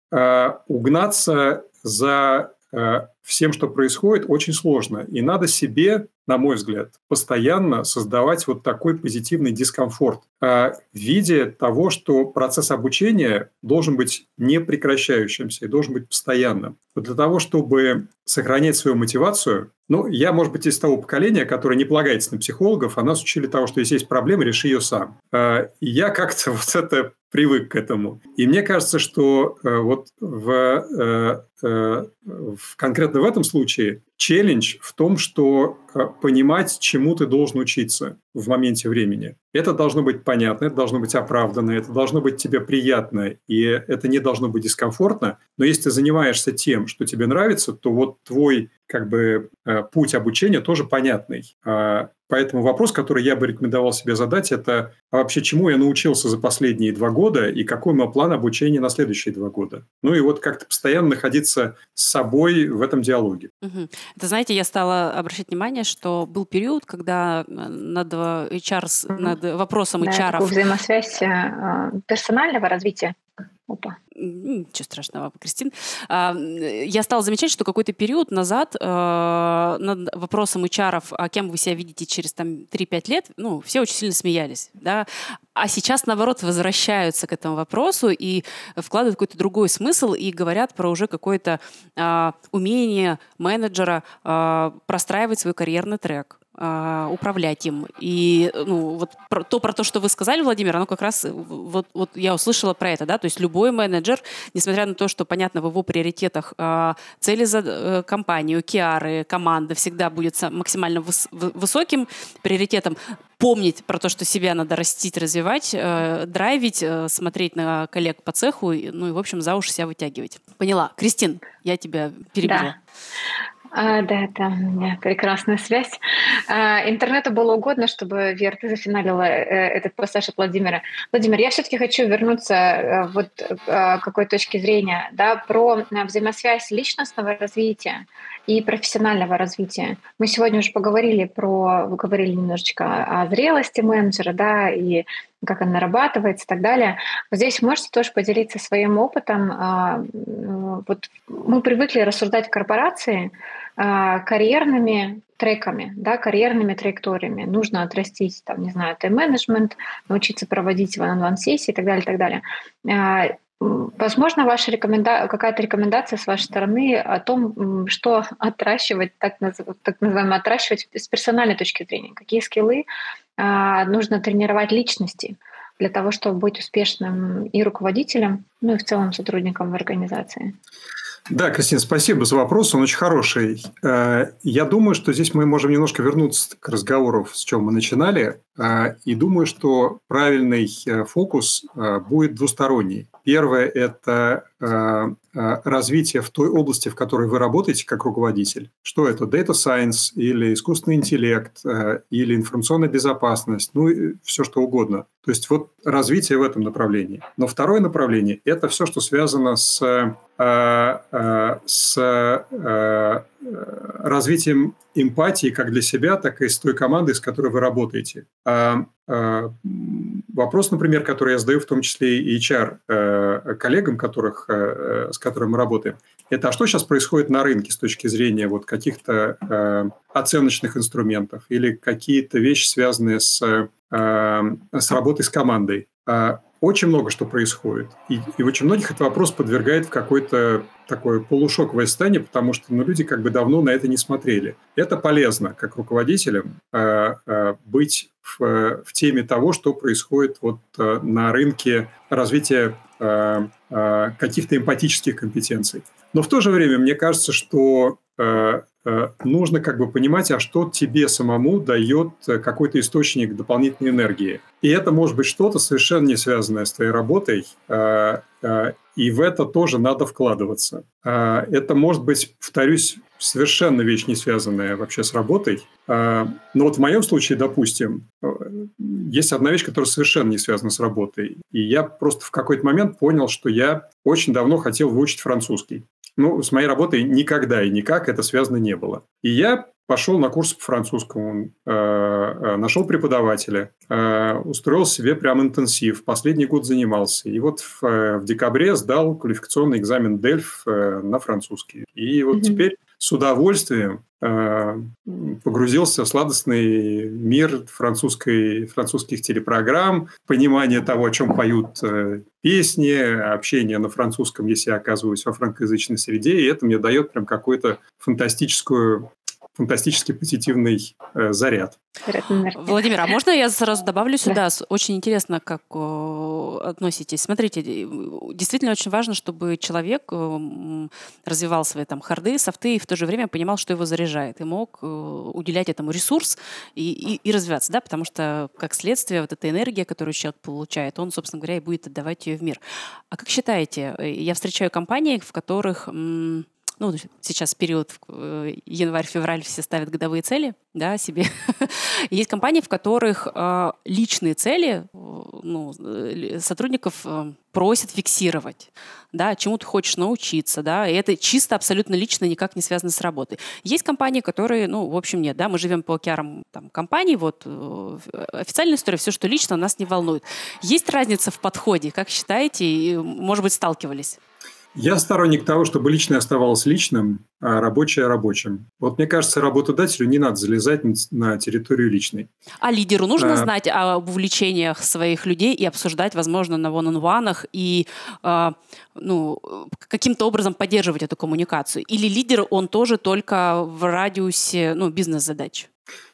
угнаться за Э, всем, что происходит, очень сложно. И надо себе, на мой взгляд, постоянно создавать вот такой позитивный дискомфорт э, в виде того, что процесс обучения должен быть непрекращающимся и должен быть постоянным. Вот для того, чтобы сохранять свою мотивацию, ну, я, может быть, из того поколения, которое не полагается на психологов, а нас учили того, что если есть проблема, реши ее сам. И я как-то вот это привык к этому. И мне кажется, что э, вот в, э, э, в, конкретно в этом случае челлендж в том, что э, понимать, чему ты должен учиться в моменте времени. Это должно быть понятно, это должно быть оправданно, это должно быть тебе приятно, и это не должно быть дискомфортно. Но если ты занимаешься тем, что тебе нравится, то вот твой как бы э, путь обучения тоже понятный. Поэтому вопрос, который я бы рекомендовал себе задать, это а вообще чему я научился за последние два года и какой мой план обучения на следующие два года. Ну и вот как-то постоянно находиться с собой в этом диалоге. Угу. Это, знаете, я стала обращать внимание, что был период, когда э, над, HR, над вопросом HR... Да, взаимосвязь э, персонального развития Опа. Ничего страшного, Кристин. А, я стала замечать, что какой-то период назад э, над вопросом HR, а кем вы себя видите через там, 3-5 лет, ну, все очень сильно смеялись. Да? А сейчас, наоборот, возвращаются к этому вопросу и вкладывают какой-то другой смысл и говорят про уже какое-то а, умение менеджера а, простраивать свой карьерный трек а, управлять им. И ну, вот про, то, про то, что вы сказали, Владимир, оно как раз, вот, вот я услышала про это, да, то есть любой менеджер, несмотря на то, что, понятно, в его приоритетах э, цели за э, компанию, киары, команда всегда будет максимально выс, высоким приоритетом, помнить про то, что себя надо растить, развивать, э, драйвить, э, смотреть на коллег по цеху, ну и, в общем, за уши себя вытягивать. Поняла. Кристин, я тебя перебила. Да. А, да, это у меня прекрасная связь. А, интернету было угодно, чтобы Вера, ты зафиналила э, этот пассаж от Владимира. Владимир, я все-таки хочу вернуться э, вот э, к какой точки зрения, да, про взаимосвязь личностного развития и профессионального развития. Мы сегодня уже поговорили про, говорили немножечко о зрелости менеджера, да, и как она нарабатывается и так далее. Здесь можете тоже поделиться своим опытом. А, вот мы привыкли рассуждать в корпорации а, карьерными треками, да, карьерными траекториями. Нужно отрастить, там, не знаю, тайм-менеджмент, научиться проводить one-on-one сессии и так далее, и так далее. Возможно, ваша рекоменда... какая-то рекомендация с вашей стороны о том, что отращивать, так, наз... так называемое отращивать с персональной точки зрения. Какие скиллы а, нужно тренировать личности для того, чтобы быть успешным и руководителем, ну и в целом сотрудником в организации? Да, Кристина, спасибо за вопрос, он очень хороший. Э, я думаю, что здесь мы можем немножко вернуться к разговору, с чем мы начинали, э, и думаю, что правильный э, фокус будет двусторонний. Первое – это развитие в той области, в которой вы работаете как руководитель. Что это? Data Science или искусственный интеллект или информационная безопасность, ну все что угодно. То есть вот развитие в этом направлении. Но второе направление – это все, что связано с с э, развитием эмпатии как для себя, так и с той командой, с которой вы работаете. А, вопрос, например, который я задаю в том числе и HR коллегам, которых, с которыми мы работаем, это а что сейчас происходит на рынке с точки зрения вот каких-то оценочных инструментов или какие-то вещи, связанные с, с работой с командой. Очень много что происходит. И, и очень многих этот вопрос подвергает в какой-то такое полушоковое состояние, потому что ну, люди как бы давно на это не смотрели. Это полезно, как руководителям, э, э, быть в, в теме того, что происходит вот э, на рынке развития э, э, каких-то эмпатических компетенций. Но в то же время мне кажется, что э, Э, нужно как бы понимать, а что тебе самому дает э, какой-то источник дополнительной энергии. И это может быть что-то совершенно не связанное с твоей работой, э, и в это тоже надо вкладываться. Это может быть, повторюсь, совершенно вещь не связанная вообще с работой. Но вот в моем случае, допустим, есть одна вещь, которая совершенно не связана с работой. И я просто в какой-то момент понял, что я очень давно хотел выучить французский. Ну, с моей работой никогда и никак это связано не было. И я пошел на курс по французскому, э, э, нашел преподавателя, э, устроил себе прям интенсив, последний год занимался. И вот в, в декабре сдал квалификационный экзамен Дельф на французский. И вот mm-hmm. теперь с удовольствием погрузился в сладостный мир французской, французских телепрограмм, понимание того, о чем поют песни, общение на французском, если я оказываюсь во франкоязычной среде, и это мне дает прям какую-то фантастическую фантастически позитивный э, заряд. Владимир, а можно я сразу добавлю сюда? Да. Очень интересно, как о, относитесь. Смотрите, действительно очень важно, чтобы человек э, развивал свои там харды, софты и в то же время понимал, что его заряжает, и мог э, уделять этому ресурс и, и, и развиваться, да, потому что как следствие вот эта энергия, которую человек получает, он, собственно говоря, и будет отдавать ее в мир. А как считаете, э, я встречаю компании, в которых м- ну, сейчас период э, январь-февраль все ставят годовые цели, да, себе. Есть компании, в которых э, личные цели ну, сотрудников просят фиксировать, да, чему ты хочешь научиться, да, и это чисто абсолютно лично никак не связано с работой. Есть компании, которые, ну, в общем, нет, да, мы живем по океарам там, компаний, вот, э, официальная история, все, что лично, нас не волнует. Есть разница в подходе, как считаете, и, может быть, сталкивались? Я сторонник того, чтобы личное оставалось личным, а рабочее – рабочим. Вот мне кажется, работодателю не надо залезать на территорию личной. А лидеру нужно а... знать об увлечениях своих людей и обсуждать, возможно, на ван-он-ванах и а, ну, каким-то образом поддерживать эту коммуникацию? Или лидер, он тоже только в радиусе ну, бизнес-задач?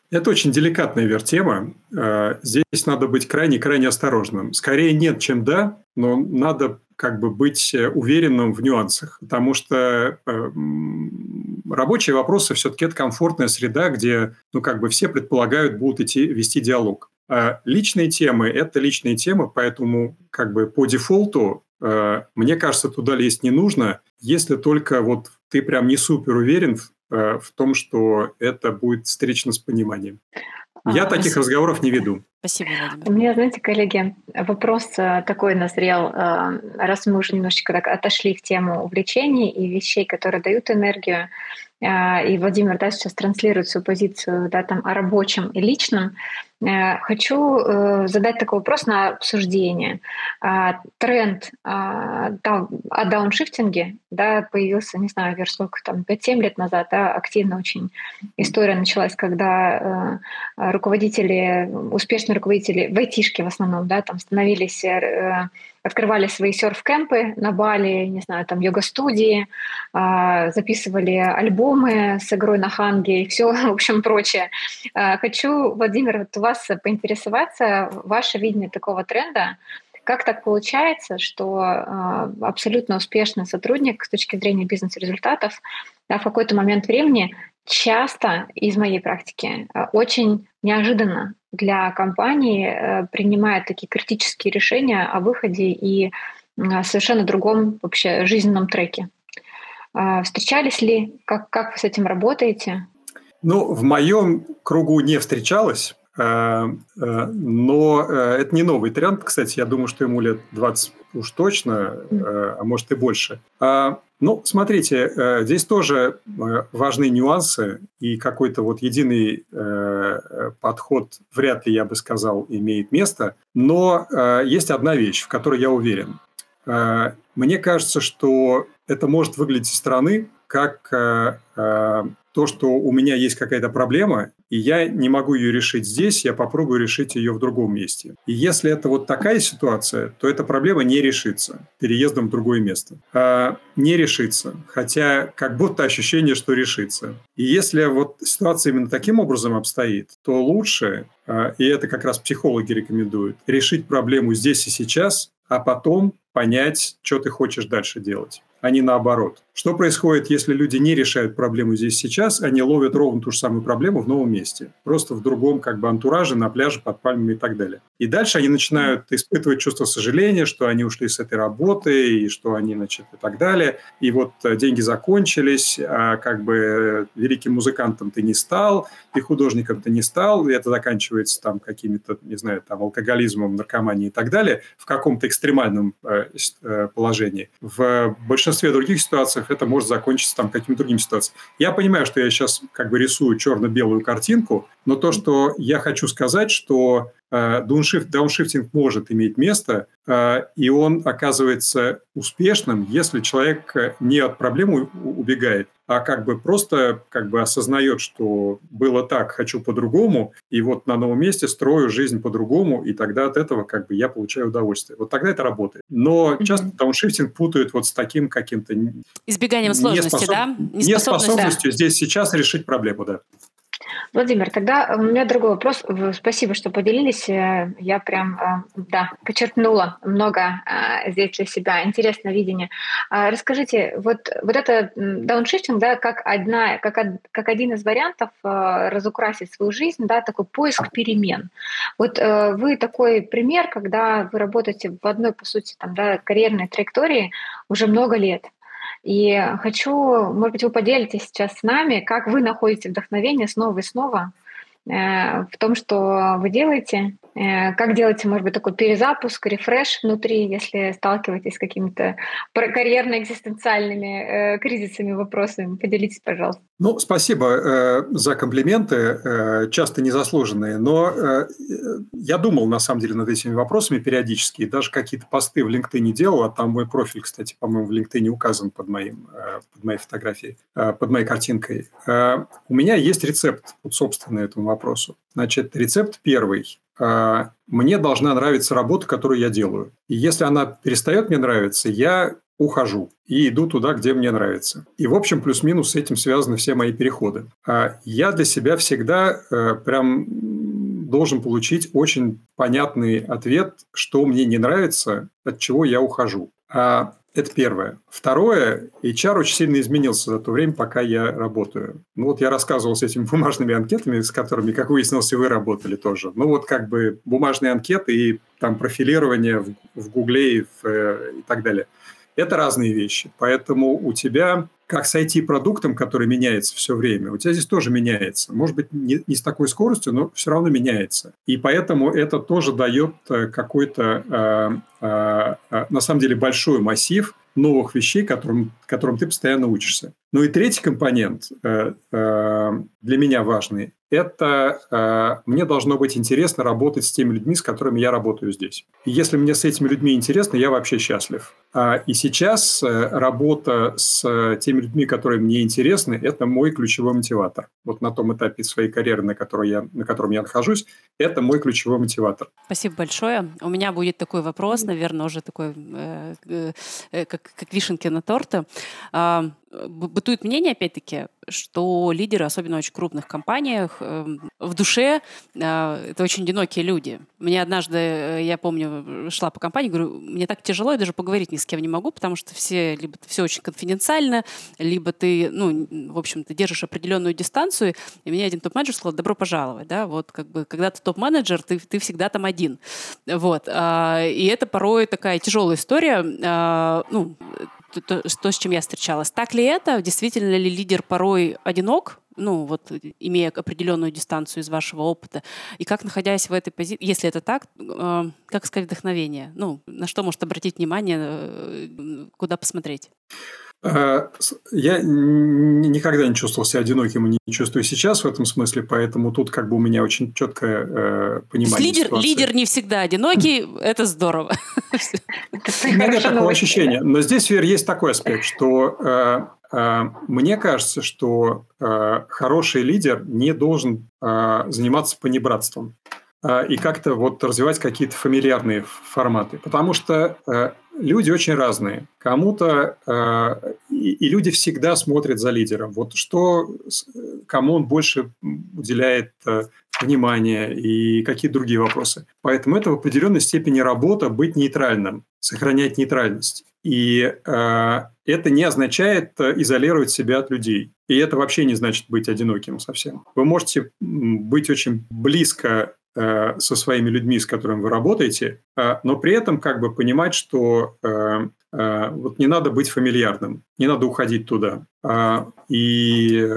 Это очень деликатная вертема. А, здесь надо быть крайне-крайне осторожным. Скорее нет, чем да, но надо как бы быть э, уверенным в нюансах, потому что э, рабочие вопросы все-таки это комфортная среда, где, ну, как бы все предполагают, будут идти, вести диалог. А личные темы – это личные темы, поэтому как бы по дефолту, э, мне кажется, туда лезть не нужно, если только вот ты прям не супер уверен в, э, в том, что это будет встречно с пониманием. Я а, таких разговоров не веду. Спасибо, Владимир. У меня, знаете, коллеги, вопрос э, такой назрел, э, раз мы уже немножечко так отошли в тему увлечений и вещей, которые дают энергию, э, и Владимир да, сейчас транслирует свою позицию да, там, о рабочем и личном, хочу задать такой вопрос на обсуждение. Тренд о дауншифтинге да, появился, не знаю, верь сколько там, 5-7 лет назад, да, активно очень история началась, когда руководители успешно успешные руководители в айтишке в основном, да, там становились, э, открывали свои серф-кемпы на Бали, не знаю, там йога-студии, э, записывали альбомы с игрой на ханге и все, в общем, прочее. Э, хочу, Владимир, вот у вас поинтересоваться, ваше видение такого тренда, как так получается, что э, абсолютно успешный сотрудник с точки зрения бизнес-результатов да, в какой-то момент времени часто из моей практики э, очень неожиданно для компании э, принимает такие критические решения о выходе и совершенно другом вообще жизненном треке. Э, встречались ли? Как, как вы с этим работаете? Ну, в моем кругу не встречалось, но это не новый тренд. Кстати, я думаю, что ему лет 20 уж точно, а может и больше. А, ну, смотрите, э, здесь тоже э, важны нюансы, и какой-то вот единый э, подход вряд ли, я бы сказал, имеет место. Но есть одна вещь, в которой я уверен. Мне кажется, что это может выглядеть со стороны как то, что у меня есть какая-то проблема, и я не могу ее решить здесь, я попробую решить ее в другом месте. И если это вот такая ситуация, то эта проблема не решится переездом в другое место. А, не решится, хотя как будто ощущение, что решится. И если вот ситуация именно таким образом обстоит, то лучше, а, и это как раз психологи рекомендуют, решить проблему здесь и сейчас, а потом понять, что ты хочешь дальше делать а не наоборот. Что происходит, если люди не решают проблему здесь сейчас, они ловят ровно ту же самую проблему в новом месте, просто в другом как бы антураже, на пляже, под пальмами и так далее. И дальше они начинают испытывать чувство сожаления, что они ушли с этой работы, и что они, значит, и так далее. И вот э, деньги закончились, а как бы великим музыкантом ты не стал, и художником ты не стал, и это заканчивается там какими-то, не знаю, там алкоголизмом, наркоманией и так далее, в каком-то экстремальном э, э положении. В большинстве других ситуациях это может закончиться там какими-то другими ситуациями. Я понимаю, что я сейчас как бы рисую черно-белую картинку, но то, что я хочу сказать, что дауншифт, дауншифтинг может иметь место, э, и он оказывается успешным, если человек не от проблемы убегает, а как бы просто как бы осознает, что было так, хочу по-другому, и вот на новом месте строю жизнь по-другому, и тогда от этого как бы я получаю удовольствие. Вот тогда это работает. Но часто дауншифтинг путают вот с таким каким-то... Избеганием сложности, неспособ... да? Неспособностью да. здесь сейчас решить проблему, да. Владимир, тогда у меня другой вопрос. Спасибо, что поделились. Э, я прям, э, да, подчеркнула много э, здесь для себя. Интересное видение. А расскажите, вот, вот это дауншифтинг, да, как, одна, как, как один из вариантов разукрасить свою жизнь, да, такой поиск перемен. Вот вы такой пример, когда вы работаете в одной, по сути, там, да, карьерной траектории уже много лет. И хочу, может быть, вы поделитесь сейчас с нами, как вы находите вдохновение снова и снова Э, в том, что вы делаете, э, как делаете, может быть, такой перезапуск, рефреш внутри, если сталкиваетесь с какими-то карьерно-экзистенциальными э, кризисами, вопросами. Поделитесь, пожалуйста. Ну, спасибо за комплименты, часто незаслуженные, но я думал, на самом деле, над этими вопросами периодически, даже какие-то посты в LinkedIn делал, а там мой профиль, кстати, по-моему, в LinkedIn указан под, моим, под моей фотографией, под моей картинкой. У меня есть рецепт, вот, собственно, этому вопросу. Значит, рецепт первый. А, мне должна нравиться работа, которую я делаю. И если она перестает мне нравиться, я ухожу и иду туда, где мне нравится. И, в общем, плюс-минус с этим связаны все мои переходы. А я для себя всегда э, прям должен получить очень понятный ответ, что мне не нравится, от чего я ухожу. А это первое. Второе, HR очень сильно изменился за то время, пока я работаю. Ну вот я рассказывал с этими бумажными анкетами, с которыми, как выяснилось, и вы работали тоже. Ну вот как бы бумажные анкеты и там профилирование в, в Гугле и, в, э, и так далее. Это разные вещи. Поэтому у тебя как с IT-продуктом, который меняется все время, у тебя здесь тоже меняется. Может быть, не, не с такой скоростью, но все равно меняется. И поэтому это тоже дает э, какой-то, э, э, э, на самом деле, большой массив новых вещей, которым, которым ты постоянно учишься. Ну и третий компонент э, э, для меня важный – это э, мне должно быть интересно работать с теми людьми, с которыми я работаю здесь. И если мне с этими людьми интересно, я вообще счастлив. А, и сейчас э, работа с теми людьми, которые мне интересны, это мой ключевой мотиватор. Вот на том этапе своей карьеры, на, которой я, на котором я нахожусь, это мой ключевой мотиватор. Спасибо большое. У меня будет такой вопрос, наверное, уже такой, э, э, как, как вишенки на торте. Э, бытует мнение, опять-таки, что лидеры, особенно в очень крупных компаниях, эм, в душе э, это очень одинокие люди. Мне однажды, э, я помню, шла по компании, говорю, мне так тяжело, я даже поговорить ни с кем не могу, потому что все, либо все очень конфиденциально, либо ты, ну, в общем, ты держишь определенную дистанцию. И мне один топ-менеджер сказал, добро пожаловать, да, вот как бы, когда ты топ-менеджер, ты, ты всегда там один. Вот. А, и это порой такая тяжелая история. А, ну, то, то, с чем я встречалась. Так ли это? Действительно ли лидер порой одинок? Ну, вот имея определенную дистанцию из вашего опыта. И как, находясь в этой позиции, если это так, э, как сказать вдохновение? Ну, на что может обратить внимание, э, куда посмотреть? Э, я никогда не чувствовал себя одиноким и не чувствую сейчас в этом смысле, поэтому тут как бы у меня очень четкое э, понимание лидер, ситуации. лидер не всегда одинокий, это здорово. У меня нет такого ощущения. Но здесь, Вер, есть такой аспект, что э, мне кажется, что хороший лидер не должен заниматься понебратством и как-то вот развивать какие-то фамильярные форматы. Потому что люди очень разные. Кому-то э, и, и люди всегда смотрят за лидером. Вот что кому он больше уделяет э, внимание и какие другие вопросы. Поэтому это в определенной степени работа быть нейтральным, сохранять нейтральность. И э, это не означает э, изолировать себя от людей. И это вообще не значит быть одиноким совсем. Вы можете быть очень близко со своими людьми, с которыми вы работаете, э, но при этом как бы понимать, что э, вот не надо быть фамильярным, не надо уходить туда. И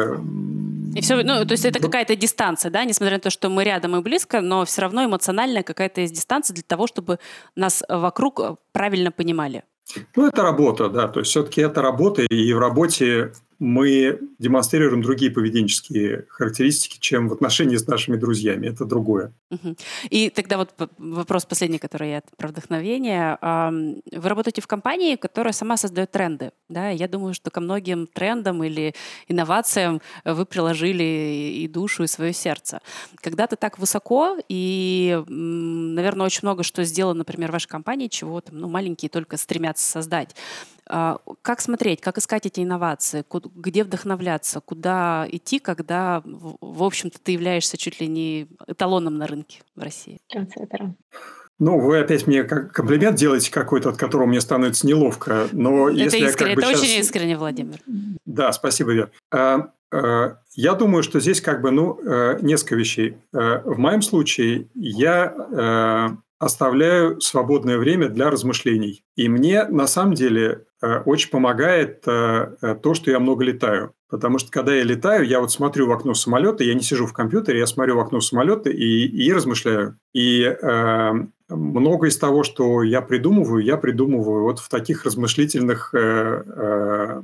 и все, ну, то есть это какая-то дистанция, да, несмотря на то, что мы рядом и близко, но все равно эмоциональная какая-то есть дистанция для того, чтобы нас вокруг правильно понимали. Ну, это работа, да, то есть все-таки это работа, и в работе мы демонстрируем другие поведенческие характеристики, чем в отношении с нашими друзьями. Это другое. И тогда вот вопрос последний, который я про вдохновение. Вы работаете в компании, которая сама создает тренды. Да? Я думаю, что ко многим трендам или инновациям вы приложили и душу, и свое сердце. Когда ты так высоко, и, наверное, очень много что сделано, например, в вашей компании, чего там, ну, маленькие только стремятся создать. А, как смотреть, как искать эти инновации, где вдохновляться, куда идти, когда, в общем-то, ты являешься чуть ли не эталоном на рынке в России? Ну, вы опять мне как комплимент делаете какой-то, от которого мне становится неловко. Но это если искренне, я как бы это сейчас... очень искренне, Владимир. Да, спасибо, Вер. А, а, я думаю, что здесь как бы, ну, э, несколько вещей. Э, в моем случае я оставляю свободное время для размышлений. И мне на самом деле э, очень помогает э, э, то, что я много летаю. Потому что когда я летаю, я вот смотрю в окно самолета, я не сижу в компьютере, я смотрю в окно самолета и, и размышляю. И э, много из того, что я придумываю, я придумываю вот в таких размышлительных э,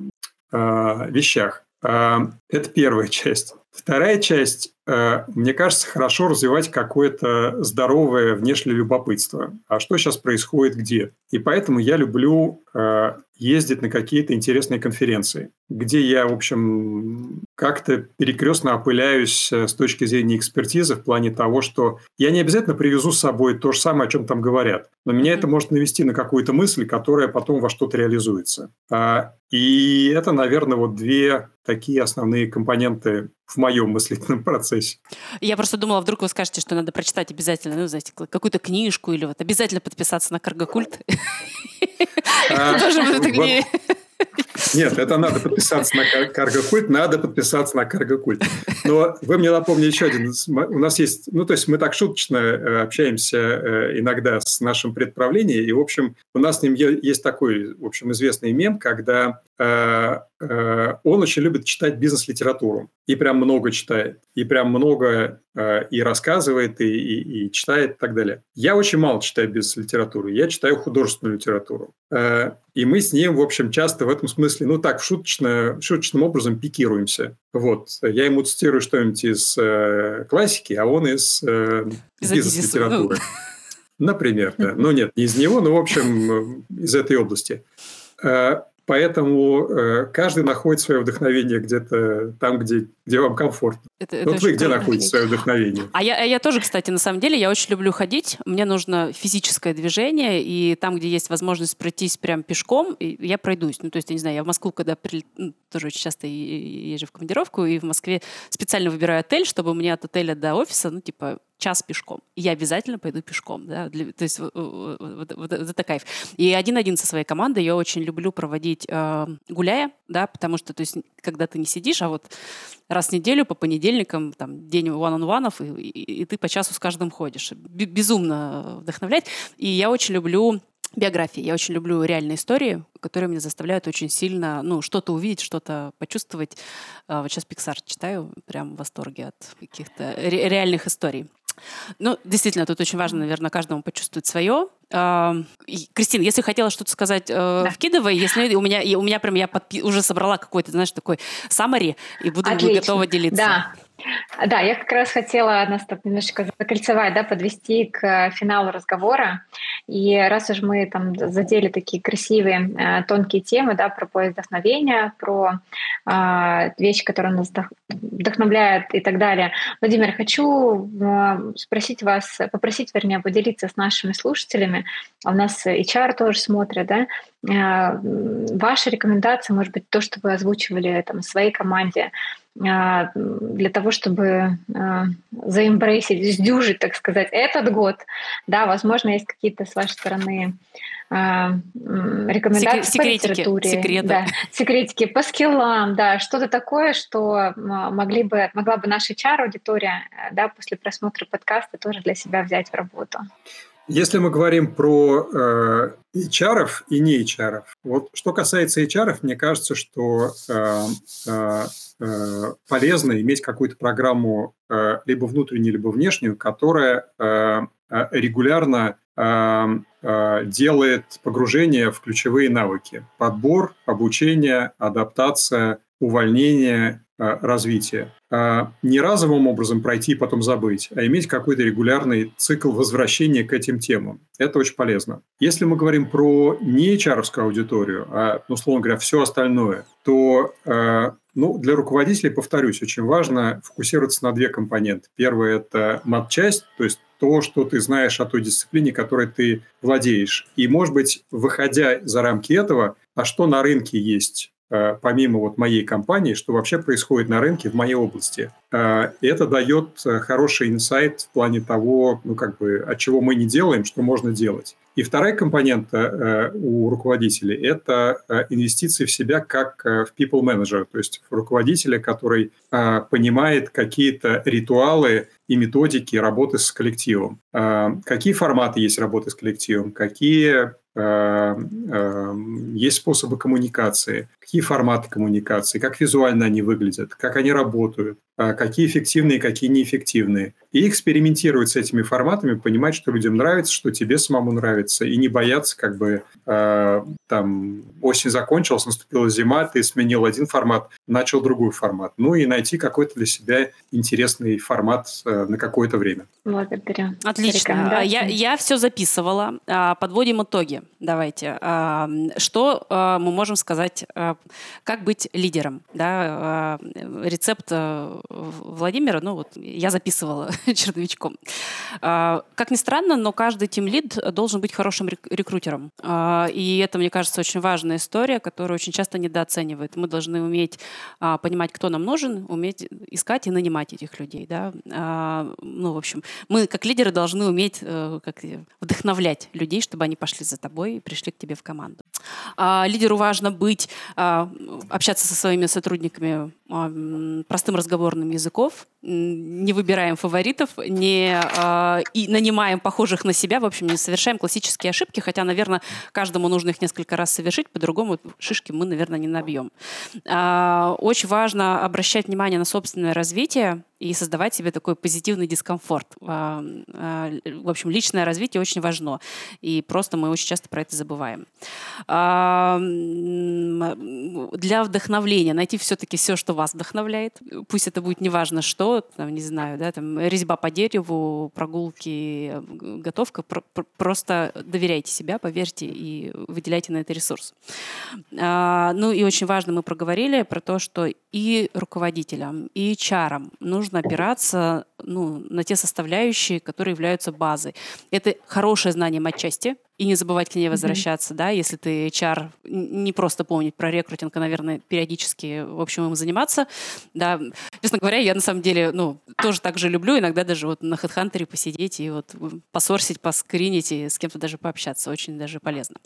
э, вещах. Это первая часть. Вторая часть Э, мне кажется, хорошо развивать какое-то здоровое внешнее любопытство. А что сейчас происходит где? И поэтому я люблю э, ездить на какие-то интересные конференции, где я, в общем, как-то перекрестно опыляюсь э, с точки зрения экспертизы в плане того, что я не обязательно привезу с собой то же самое, о чем там говорят, но меня это может навести на какую-то мысль, которая потом во что-то реализуется. А, и это, наверное, вот две такие основные компоненты в моем мыслительном процессе. Я просто думала, вдруг вы скажете, что надо прочитать обязательно, ну, знаете, какую-то книжку или вот обязательно подписаться на каргокульт. А, нет, это надо подписаться на карго-культ, надо подписаться на карго-культ. Но вы мне напомнили еще один. У нас есть, ну, то есть мы так шуточно э, общаемся э, иногда с нашим предправлением, и, в общем, у нас с ним есть такой, в общем, известный мем, когда он очень любит читать бизнес-литературу. И прям много читает. И прям много и рассказывает, и, и, и читает, и так далее. Я очень мало читаю бизнес-литературу. Я читаю художественную литературу. И мы с ним, в общем, часто в этом смысле, ну так, шуточно, шуточным образом пикируемся. Вот. Я ему цитирую что-нибудь из э, классики, а он из э, бизнес-литературы. Например, да. Ну нет, не из него, но, в общем, из этой области. Поэтому э, каждый находит свое вдохновение где-то там, где, где вам комфортно. Это, это вот вы где находите свое вдохновение? А я, я тоже, кстати, на самом деле, я очень люблю ходить. Мне нужно физическое движение, и там, где есть возможность пройтись прям пешком, я пройдусь. Ну, то есть, я не знаю, я в Москву, когда при... ну, тоже очень часто езжу в командировку, и в Москве специально выбираю отель, чтобы мне от отеля до офиса, ну, типа, час пешком. И я обязательно пойду пешком. Да? Для, то есть вот, вот, вот это кайф. И один-один со своей командой я очень люблю проводить э, гуляя, да, потому что, то есть, когда ты не сидишь, а вот раз в неделю по понедельникам, там, день one-on-one, и, и, и ты по часу с каждым ходишь. Безумно вдохновляет. И я очень люблю биографии. Я очень люблю реальные истории, которые меня заставляют очень сильно, ну, что-то увидеть, что-то почувствовать. А, вот сейчас Pixar читаю, прям в восторге от каких-то ре- реальных историй. Ну, действительно, тут очень важно, наверное, каждому почувствовать свое. Кристин, если хотела что-то сказать, э, да. вкидывай. Если у меня, у меня прям я подпи- уже собрала какой-то, знаешь, такой summary и буду Отлично. готова делиться. Да. Да, я как раз хотела нас так немножечко закольцевать, да, подвести к финалу разговора. И раз уж мы там задели такие красивые, э, тонкие темы, да, про поиск вдохновения, про э, вещи, которые нас вдохновляют и так далее. Владимир, хочу э, спросить вас, попросить, вернее, поделиться с нашими слушателями. У нас HR тоже смотрят, да, э, ваши рекомендации, может быть, то, что вы озвучивали там своей команде, а, для того, чтобы а, заимбрейсить, сдюжить, так сказать, этот год. Да, возможно, есть какие-то с вашей стороны а, рекомендации секретики, по литературе. Секреты. Да, секретики по скиллам, да, что-то такое, что могли бы, могла бы наша HR-аудитория да, после просмотра подкаста тоже для себя взять в работу. Если мы говорим про э, HR и не HR, вот что касается HR, мне кажется, что э, э, э, полезно иметь какую-то программу э, либо внутреннюю, либо внешнюю, которая э, э регулярно э, э, делает погружение в ключевые навыки. Подбор, обучение, адаптация, увольнение, э, развитие. А, не разовым образом пройти и потом забыть, а иметь какой-то регулярный цикл возвращения к этим темам. Это очень полезно. Если мы говорим про не hr аудиторию, а, ну, условно говоря, все остальное, то а, ну, для руководителей, повторюсь, очень важно фокусироваться на две компоненты. Первое – это мат-часть, то есть то, что ты знаешь о той дисциплине, которой ты владеешь. И, может быть, выходя за рамки этого, а что на рынке есть помимо вот моей компании, что вообще происходит на рынке в моей области. Э, это дает э, хороший инсайт в плане того, ну, как бы, от чего мы не делаем, что можно делать. И вторая компонента у руководителей – это инвестиции в себя как в people manager, то есть в руководителя, который понимает какие-то ритуалы и методики работы с коллективом. какие форматы есть работы с коллективом, какие Э, э, есть способы коммуникации, какие форматы коммуникации, как визуально они выглядят, как они работают, э, какие эффективные, какие неэффективные. И экспериментировать с этими форматами, понимать, что людям нравится, что тебе самому нравится, и не бояться, как бы там осень закончилась, наступила зима, ты сменил один формат, начал другой формат. Ну и найти какой-то для себя интересный формат на какое-то время. Благодарю. Отлично. Я, я все записывала. А, подводим итоги давайте. Что а, мы можем сказать, а, как быть лидером? Да? А, рецепт э, Владимира, ну вот я записывала черновичком. Как ни странно, но каждый тим-лид должен быть хорошим рекрутером. И это, мне кажется, очень важная история, которую очень часто недооценивают. Мы должны уметь понимать, кто нам нужен, уметь искать и нанимать этих людей. Да? Ну, в общем, мы как лидеры должны уметь э, как, вдохновлять людей, чтобы они пошли за тобой и пришли к тебе в команду. А, лидеру важно быть, а, общаться со своими сотрудниками а, простым разговорным языков, не выбираем фаворитов, не а, и нанимаем похожих на себя, в общем, не совершаем классические ошибки, хотя, наверное, каждому нужно их несколько раз совершить, по-другому шишки мы, наверное, не набьем. А, очень важно обращать внимание на собственное развитие, и создавать себе такой позитивный дискомфорт. А, а, в общем, личное развитие очень важно, и просто мы очень часто про это забываем. А, для вдохновления найти все-таки все, что вас вдохновляет. Пусть это будет неважно что, там, не знаю, да, там, резьба по дереву, прогулки, готовка. Просто доверяйте себя, поверьте и выделяйте на это ресурс. Ну и очень важно, мы проговорили про то, что и руководителям, и нужно нужно опираться ну, на те составляющие, которые являются базой. Это хорошее знание матчасти, и не забывать к ней возвращаться, mm-hmm. да, если ты HR, не просто помнить про рекрутинг, а, наверное, периодически, в общем, им заниматься, да. Честно говоря, я на самом деле, ну, тоже так же люблю иногда даже вот на HeadHunter посидеть и вот посорсить, поскринить и с кем-то даже пообщаться, очень даже полезно.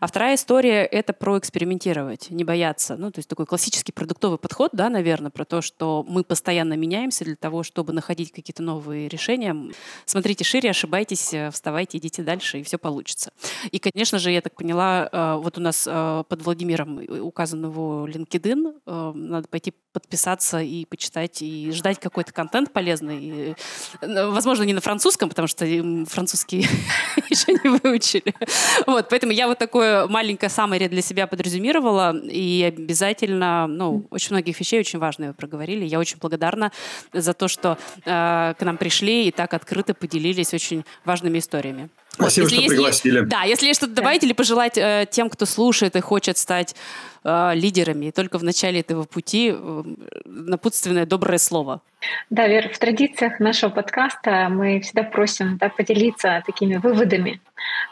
А вторая история — это про экспериментировать, не бояться, ну, то есть такой классический продуктовый подход, да, наверное, про то, что мы постоянно меняемся для того, чтобы находить какие-то новые решения. Смотрите шире, ошибайтесь, вставайте, идите дальше, и все получится. И, конечно же, я так поняла, э, вот у нас э, под Владимиром указан его LinkedIn. Э, надо пойти подписаться и почитать, и ждать какой-то контент полезный. И, возможно, не на французском, потому что французский еще не выучили. Вот, поэтому я вот такое маленькое самое для себя подрезюмировала, и обязательно, ну, очень многих вещей очень важные вы проговорили. Я очень благодарна за то, что э, к нам пришли и так открыто поделились очень важными историями. Спасибо, вот, что есть, пригласили. Да, если есть что-то добавить или пожелать э, тем, кто слушает и хочет стать э, лидерами, только в начале этого пути э, напутственное доброе слово. Да, Вер, в традициях нашего подкаста мы всегда просим да, поделиться такими выводами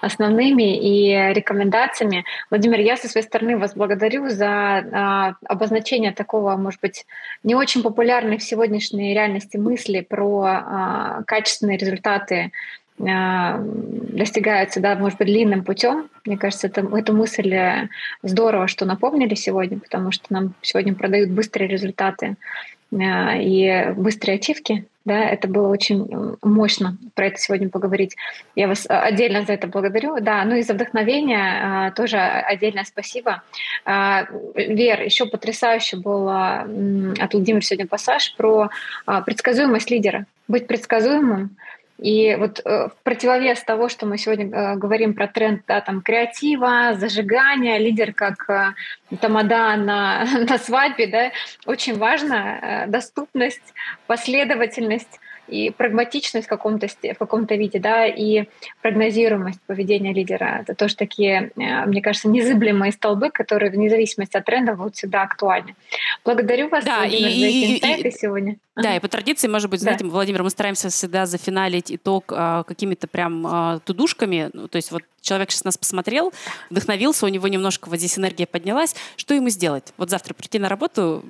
основными и рекомендациями. Владимир, я со своей стороны вас благодарю за а, обозначение такого, может быть, не очень популярной в сегодняшней реальности мысли про а, качественные результаты достигаются, да, может быть, длинным путем. Мне кажется, это, эту мысль э, здорово, что напомнили сегодня, потому что нам сегодня продают быстрые результаты а, и быстрые ачивки. Да, это было очень мощно про это сегодня поговорить. Я вас а, отдельно за это благодарю. Да, ну и за вдохновение тоже отдельное спасибо. Вер, еще потрясающе было от Владимира сегодня пассаж про предсказуемость лидера. Быть предсказуемым, и вот э, в противовес того, что мы сегодня э, говорим про тренд да, там, креатива, зажигания, лидер как э, тамада на, на свадьбе, да, очень важна э, доступность, последовательность и прагматичность в каком-то, в каком-то виде, да, и прогнозируемость поведения лидера. Это тоже такие, э, мне кажется, незыблемые столбы, которые вне зависимости от тренда будут всегда актуальны. Благодарю вас да, и, и, и, сегодня. Да, и по традиции, может быть, знаете, да. Владимир, мы стараемся всегда зафиналить итог а, какими-то прям а, тудушками. Ну, то есть вот человек сейчас нас посмотрел, вдохновился, у него немножко вот здесь энергия поднялась. Что ему сделать? Вот завтра прийти на работу,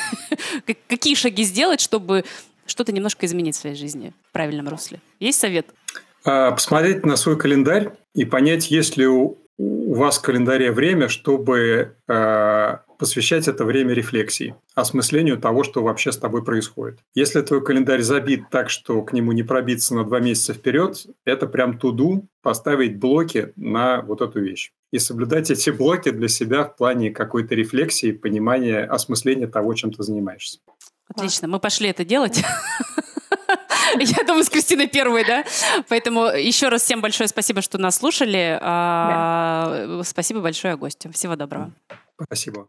какие шаги сделать, чтобы что-то немножко изменить в своей жизни в правильном русле? Есть совет? А, посмотреть на свой календарь и понять, есть ли у, вас в календаре время, чтобы э, посвящать это время рефлексии, осмыслению того, что вообще с тобой происходит. Если твой календарь забит так, что к нему не пробиться на два месяца вперед, это прям туду поставить блоки на вот эту вещь. И соблюдать эти блоки для себя в плане какой-то рефлексии, понимания, осмысления того, чем ты занимаешься. Отлично, мы пошли это делать. Я думаю, с Кристиной первой, да? Поэтому еще раз всем большое спасибо, что нас слушали. А, спасибо большое гостю. Всего доброго. Спасибо.